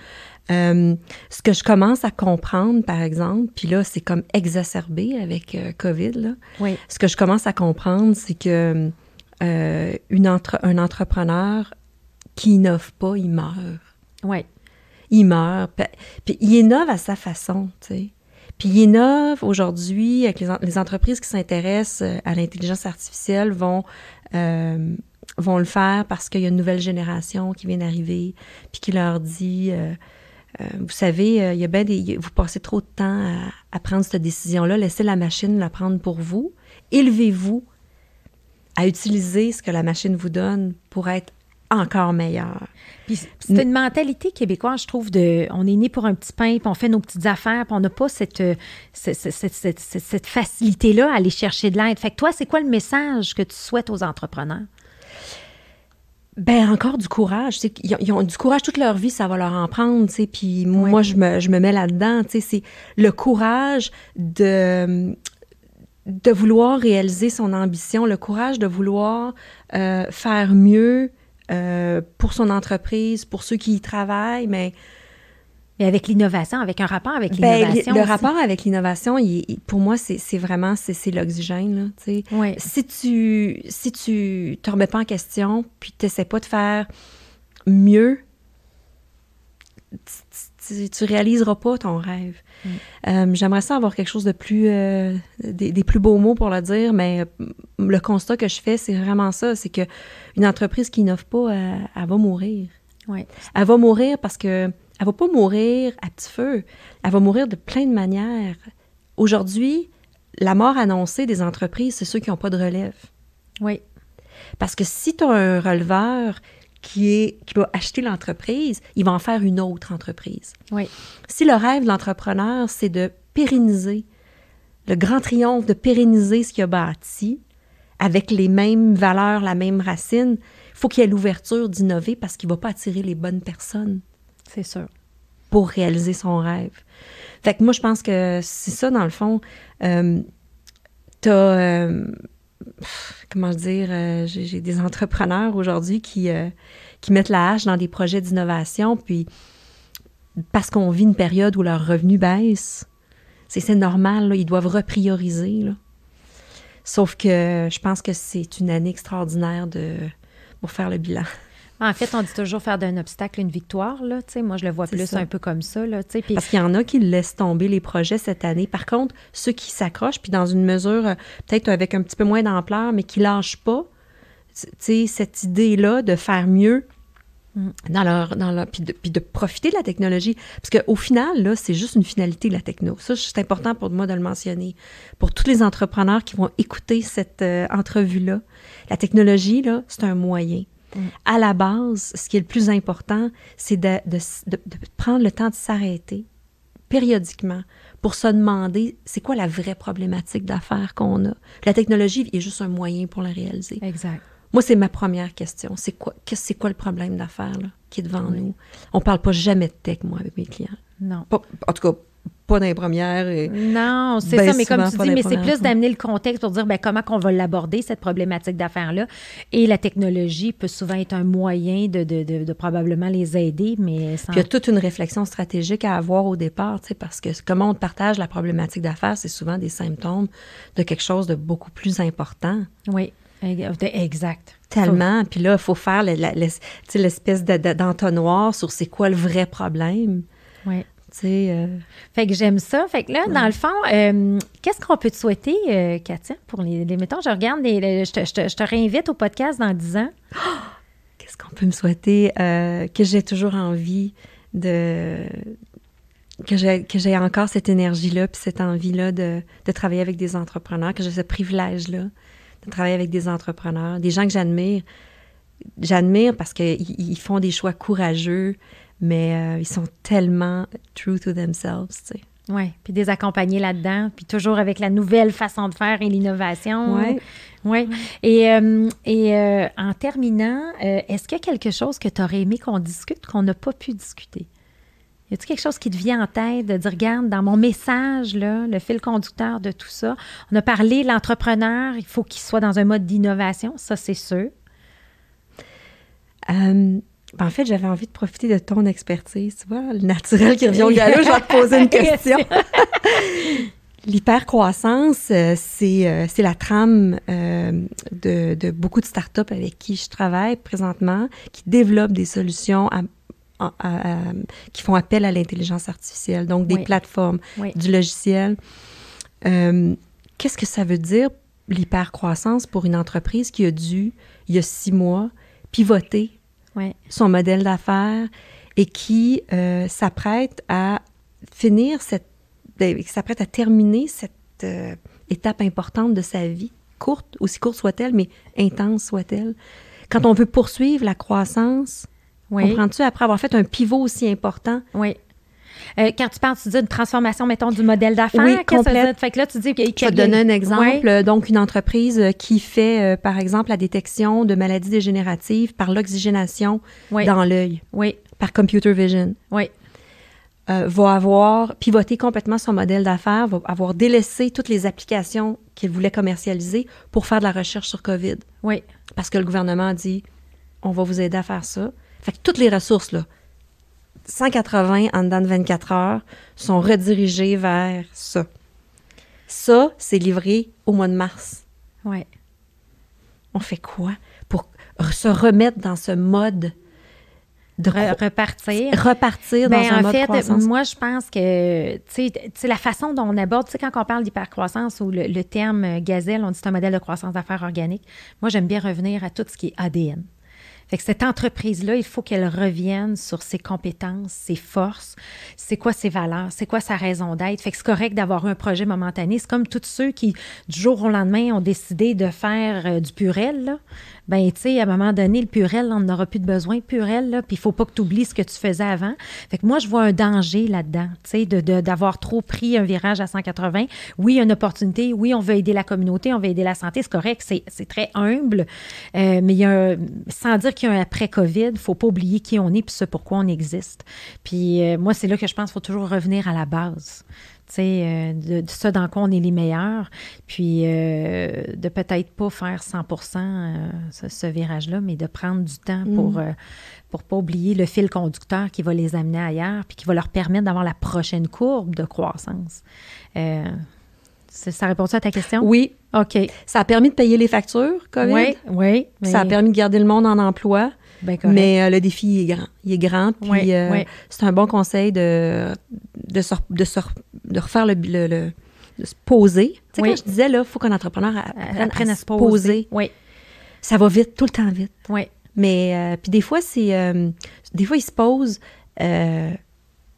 Euh, ce que je commence à comprendre, par exemple, puis là, c'est comme exacerbé avec euh, COVID, là. Oui. Ce que je commence à comprendre, c'est que une entre, un entrepreneur qui innove pas, il meurt. Oui. Il meurt. Puis il innove à sa façon, tu sais. Puis il innove aujourd'hui avec les, entreprises qui s'intéressent euh, à l'intelligence artificielle vont, euh, vont le faire parce qu'il y a une nouvelle génération qui vient d'arriver puis qui leur dit euh, vous savez, il y a bien des, vous passez trop de temps à, à prendre cette décision-là, laissez la machine la prendre pour vous, élevez-vous à utiliser ce que la machine vous donne pour être encore meilleur. C'est une mentalité québécoise, je trouve, de on est né pour un petit pain, puis on fait nos petites affaires, puis on n'a pas cette, cette, cette, cette facilité-là à aller chercher de l'aide. Fait que toi, c'est quoi le message que tu souhaites aux entrepreneurs? Ben encore du courage. Ils, ils ont du courage toute leur vie, ça va leur en prendre. Puis moi, je me, je me mets là-dedans. C'est le courage de, de vouloir réaliser son ambition, le courage de vouloir euh, faire mieux, euh, pour son entreprise, pour ceux qui y travaillent, mais... Mais avec l'innovation, avec un rapport avec ben, l'innovation. le rapport avec l'innovation, pour moi, c'est vraiment c'est l'oxygène. Oui. Si tu si tu te remets pas en question, puis tu n'essaies pas de faire mieux, tu, tu réaliseras pas ton rêve. Mm. Euh, j'aimerais ça avoir quelque chose de plus, euh, des, plus beaux mots pour le dire, mais euh, le constat que je fais, c'est vraiment ça, c'est que une entreprise qui n'innove pas, elle, va mourir. Ouais. Elle va mourir parce que elle va pas mourir à petit feu. Elle va mourir de plein de manières. Aujourd'hui, la mort annoncée des entreprises, c'est ceux qui n'ont pas de relève. Oui. Parce que si tu as un releveur qui, est, qui va acheter l'entreprise, il va en faire une autre entreprise. Oui. Si le rêve de l'entrepreneur, c'est de pérenniser, le grand triomphe de pérenniser ce qu'il a bâti, avec les mêmes valeurs, la même racine, il faut qu'il y ait l'ouverture d'innover parce qu'il ne va pas attirer les bonnes personnes. C'est sûr. pour réaliser son rêve. Fait que moi, je pense que c'est ça, dans le fond. Euh, t'as, euh, comment dire, euh, j'ai, des entrepreneurs aujourd'hui qui, qui mettent la hache dans des projets d'innovation, puis parce qu'on vit une période où leurs revenus baissent, c'est, normal, ils doivent reprioriser. Sauf que je pense que c'est une année extraordinaire pour faire le bilan. En fait, on dit toujours faire d'un obstacle une victoire. Là, moi, je le vois plus un peu comme ça. Là. Parce qu'il y en a qui laissent tomber les projets cette année. Par contre, ceux qui s'accrochent, puis dans une mesure euh, peut-être avec un petit peu moins d'ampleur, mais qui lâchent pas, cette idée-là de faire mieux mm. dans leur, dans leur puis, de, puis de profiter de la technologie. Parce qu'au final, là, c'est juste une finalité de la techno. Ça, c'est important pour moi de le mentionner. Pour tous les entrepreneurs qui vont écouter cette euh, entrevue-là, la technologie, là, c'est un moyen. À la base, ce qui est le plus important, c'est de, prendre le temps de s'arrêter périodiquement pour se demander c'est quoi la vraie problématique d'affaires qu'on a? La technologie est juste un moyen pour la réaliser. Exact. Moi, c'est ma première question. C'est quoi, c'est quoi le problème d'affaires qui est devant nous? On parle pas jamais de tech, moi, avec mes clients. Non. en tout cas, pas dans les premières. Et non, c'est ça, mais comme tu dis, mais c'est plus d'amener le contexte pour dire ben, comment on va l'aborder, cette problématique d'affaires-là. Et la technologie peut souvent être un moyen de, de, de, probablement les aider, mais il y a toute une réflexion stratégique à avoir au départ, parce que comment on partage la problématique d'affaires, c'est souvent des symptômes de quelque chose de beaucoup plus important. Oui. Exact. Tellement. Puis là, il faut faire l'espèce d'entonnoir sur c'est quoi le vrai problème. Oui. Euh... Fait que j'aime ça. Fait que là, dans le fond, euh, qu'est-ce qu'on peut te souhaiter, euh, Katia, pour les, les, Mettons, je regarde, les, je, te, je, te, réinvite au podcast dans 10 ans. <gasps> qu'est-ce qu'on peut me souhaiter? Que j'ai toujours envie de. Que j'ai, que encore cette énergie-là, puis cette envie-là de, de travailler avec des entrepreneurs, que j'ai ce privilège-là de travailler avec des entrepreneurs, des gens que j'admire. J'admire parce qu'ils font des choix courageux, mais euh, ils sont tellement true to themselves, tu sais. Oui, puis des accompagnés là-dedans, puis toujours avec la nouvelle façon de faire et l'innovation. Oui. Oui. Et, euh, et euh, en terminant, est-ce qu'il y a quelque chose que tu aurais aimé qu'on discute, qu'on n'a pas pu discuter? Y a-t-il quelque chose qui te vient en tête de dire, regarde, dans mon message, là, le fil conducteur de tout ça, on a parlé, l'entrepreneur, il faut qu'il soit dans un mode d'innovation, ça c'est sûr. Ben, en fait, j'avais envie de profiter de ton expertise, tu vois, le naturel qui revient au galop. Je vais te poser une <laughs> question. L'hypercroissance, euh, c'est, euh, c'est la trame euh, de, de, beaucoup de startups avec qui je travaille présentement, qui développent des solutions qui font appel à l'intelligence artificielle, donc des plateformes, du logiciel. qu'est-ce que ça veut dire, l'hypercroissance, pour une entreprise qui a dû, il y a six mois, pivoter son modèle d'affaires et qui euh, s'apprête à finir cette, ben, s'apprête à terminer cette euh, étape importante de sa vie, courte, aussi courte soit-elle, mais intense soit-elle. Quand on veut poursuivre la croissance, comprends-tu, après avoir fait un pivot aussi important, oui. Euh, quand tu parles, tu dis une transformation, mettons, du modèle d'affaires. Oui, complète. Fait que là, tu dis... Je vais te donner un exemple. Donc, une entreprise qui fait, euh, par exemple, la détection de maladies dégénératives par l'oxygénation dans l'œil. Oui. Par computer vision. Oui. Euh, va avoir pivoté complètement son modèle d'affaires, va avoir délaissé toutes les applications qu'il voulait commercialiser pour faire de la recherche sur COVID. Oui. Parce que le gouvernement a dit, on va vous aider à faire ça. Fait que toutes les ressources, là, 180 en dedans de 24 heures sont redirigés vers ça. Ça, c'est livré au mois de mars. Ouais. On fait quoi pour se remettre dans ce mode de repartir? Repartir dans ben, un en fait, moi, je pense que, tu sais, la façon dont on aborde, tu sais, quand on parle d'hypercroissance ou le, terme gazelle, on dit c'est un modèle de croissance d'affaires organique. Moi, j'aime bien revenir à tout ce qui est ADN. Fait que cette entreprise-là, il faut qu'elle revienne sur ses compétences, ses forces, c'est quoi ses valeurs, c'est quoi sa raison d'être? Fait que c'est correct d'avoir un projet momentané. C'est comme tous ceux qui, du jour au lendemain, ont décidé de faire euh, du purel, ben tu sais, à un moment donné, le purel, on n'aura plus de besoin de purel, là, puis il faut pas que tu oublies ce que tu faisais avant. Fait que moi, je vois un danger là-dedans, tu sais, d'avoir de, trop pris un virage à 180. Oui, une opportunité, oui, on veut aider la communauté, on veut aider la santé, c'est correct, c'est très humble, euh, mais il y a sans dire qu'il y a un après-COVID, faut pas oublier qui on est puis ce pourquoi on existe. Puis euh, moi, c'est là que je pense qu'il faut toujours revenir à la base. Sais, euh, de, de ça dans quoi on est les meilleurs, puis euh, de peut-être pas faire 100 euh, ce, ce virage-là, mais de prendre du temps pour Mm. euh, pour pas oublier le fil conducteur qui va les amener ailleurs, puis qui va leur permettre d'avoir la prochaine courbe de croissance. Ça répond à ta question? Oui, OK. ça a permis de payer les factures, COVID? Oui, oui. Ça a permis de garder le monde en emploi? Ben. Mais euh, le défi il est grand. Il est grand. Puis euh, c'est un bon conseil de, de, se, de, se- de refaire le, le- le- de se poser. Tu sais, Oui. quand je disais, là, il faut qu'un entrepreneur Euh, apprenne, apprenne à, se poser. poser. Oui, Ça va vite, tout le temps vite. oui. Mais euh, puis des fois, c'est des fois, ils se euh,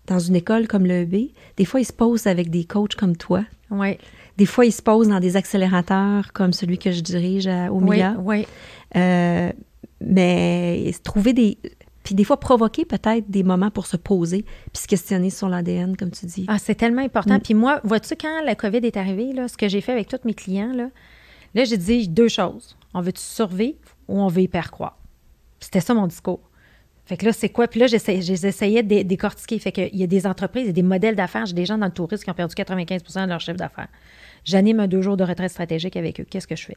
dans une école comme l'EB. Des fois, ils se posent avec des coachs comme toi. Oui, Des fois, ils se posent dans des accélérateurs comme celui que je dirige à, au oui, MIA. oui. Mais trouver des. Puis des fois, provoquer peut-être des moments pour se poser puis se questionner sur l'ADN, comme tu dis. Ah, c'est tellement important. Mm. Puis moi, vois-tu, quand la COVID est arrivée, là, ce que j'ai fait avec tous mes clients, là, là j'ai dit deux choses. On veut-tu survivre ou on veut hyper croire? C'était ça mon discours. Fait que là, c'est quoi? Puis là, j'essayais, de dé- décortiquer. Fait qu'il y a des entreprises et des modèles d'affaires. J'ai des gens dans le tourisme qui ont perdu 95% de leur chiffre d'affaires. J'anime un deux jours de retraite stratégique avec eux. Qu'est-ce que je fais?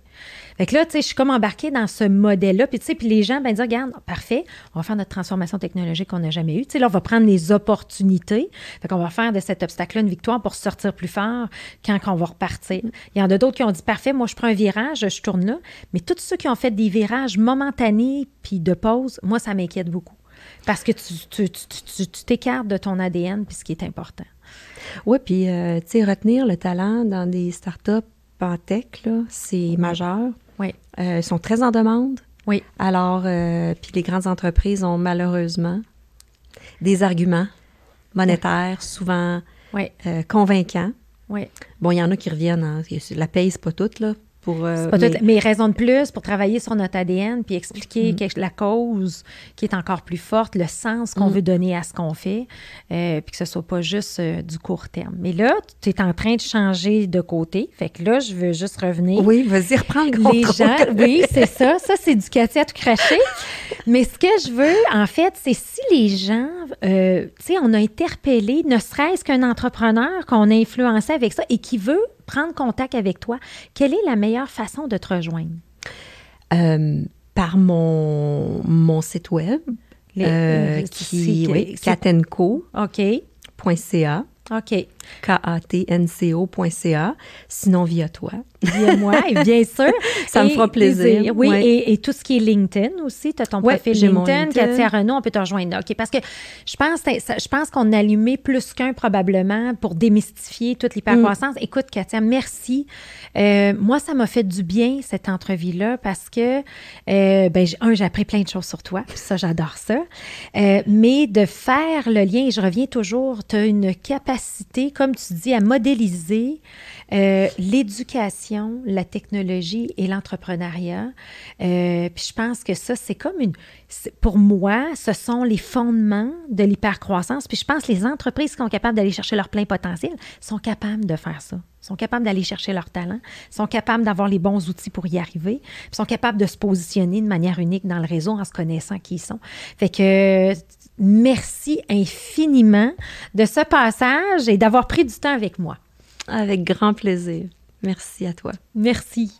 Fait que là, tu sais, je suis comme embarquée dans ce modèle-là. Puis, tu sais, puis les gens, ben, disent, regarde, parfait, on va faire notre transformation technologique qu'on n'a jamais eue. Tu sais, là, on va prendre les opportunités. Fait qu'on va faire de cet obstacle-là une victoire pour sortir plus fort quand on va repartir. Il y en a d'autres qui ont dit, parfait, moi, je prends un virage, je tourne là. Mais tous ceux qui ont fait des virages momentanés puis de pause, moi, ça m'inquiète beaucoup. Parce que tu, t'écartes de ton ADN puis ce qui est important. Oui, puis, euh, tu sais, retenir le talent dans des startups en tech, là, c'est majeur. Oui, Euh, ils sont très en demande. oui, Alors, euh, puis les grandes entreprises ont malheureusement des arguments monétaires souvent oui, convaincants. oui. Bon, il y en a qui reviennent. hein. La paye, c'est pas toute, là. Pour, euh, pas mais- raison de plus pour travailler sur notre ADN puis expliquer Mm. que- la cause qui est encore plus forte, le sens qu'on Mm. veut donner à ce qu'on fait, euh, puis que ce soit pas juste euh, du court terme. Mais là, tu es en train de changer de côté. Fait que là, je veux juste revenir. Oui, vas-y, reprends le Les contrôle. gens, oui, c'est ça. Ça, c'est du Cathy à tout cracher. <laughs> Mais ce que je veux, en fait, c'est si les gens, euh, tu sais, on a interpellé, ne serait-ce qu'un entrepreneur qu'on a influencé avec ça et qui veut prendre contact avec toi, quelle est la meilleure façon de te rejoindre? Euh, par mon, mon site web, Les- euh, euh, qui oui, OK. K-A-T-N-C-O.ca, sinon via toi. Via moi, et bien sûr. <laughs> Ça me fera plaisir. Oui, Ouais. et, et tout ce qui est LinkedIn aussi. Tu as ton Ouais, profil LinkedIn. Katia Renaud, on peut te rejoindre là. OK, parce que je pense, je pense qu'on a allumé plus qu'un probablement pour démystifier toute l'hypercroissance. Écoute, Katia, merci. Euh, moi, ça m'a fait du bien, cette entrevue-là, parce que, euh, ben, un, j'ai appris plein de choses sur toi, puis ça, j'adore ça. Euh, mais de faire le lien, et je reviens toujours, tu as une capacité, comme tu dis, à modéliser euh, l'éducation, la technologie et l'entrepreneuriat. Euh, puis je pense que ça, c'est comme une... Pour moi, ce sont les fondements de l'hypercroissance. Puis je pense que les entreprises qui sont capables d'aller chercher leur plein potentiel sont capables de faire ça. sont capables d'aller chercher leur talent, sont capables d'avoir les bons outils pour y arriver, sont capables de se positionner de manière unique dans le réseau en se connaissant qui ils sont. Fait que merci infiniment de ce passage et d'avoir pris du temps avec moi. Avec grand plaisir. Merci à toi. Merci.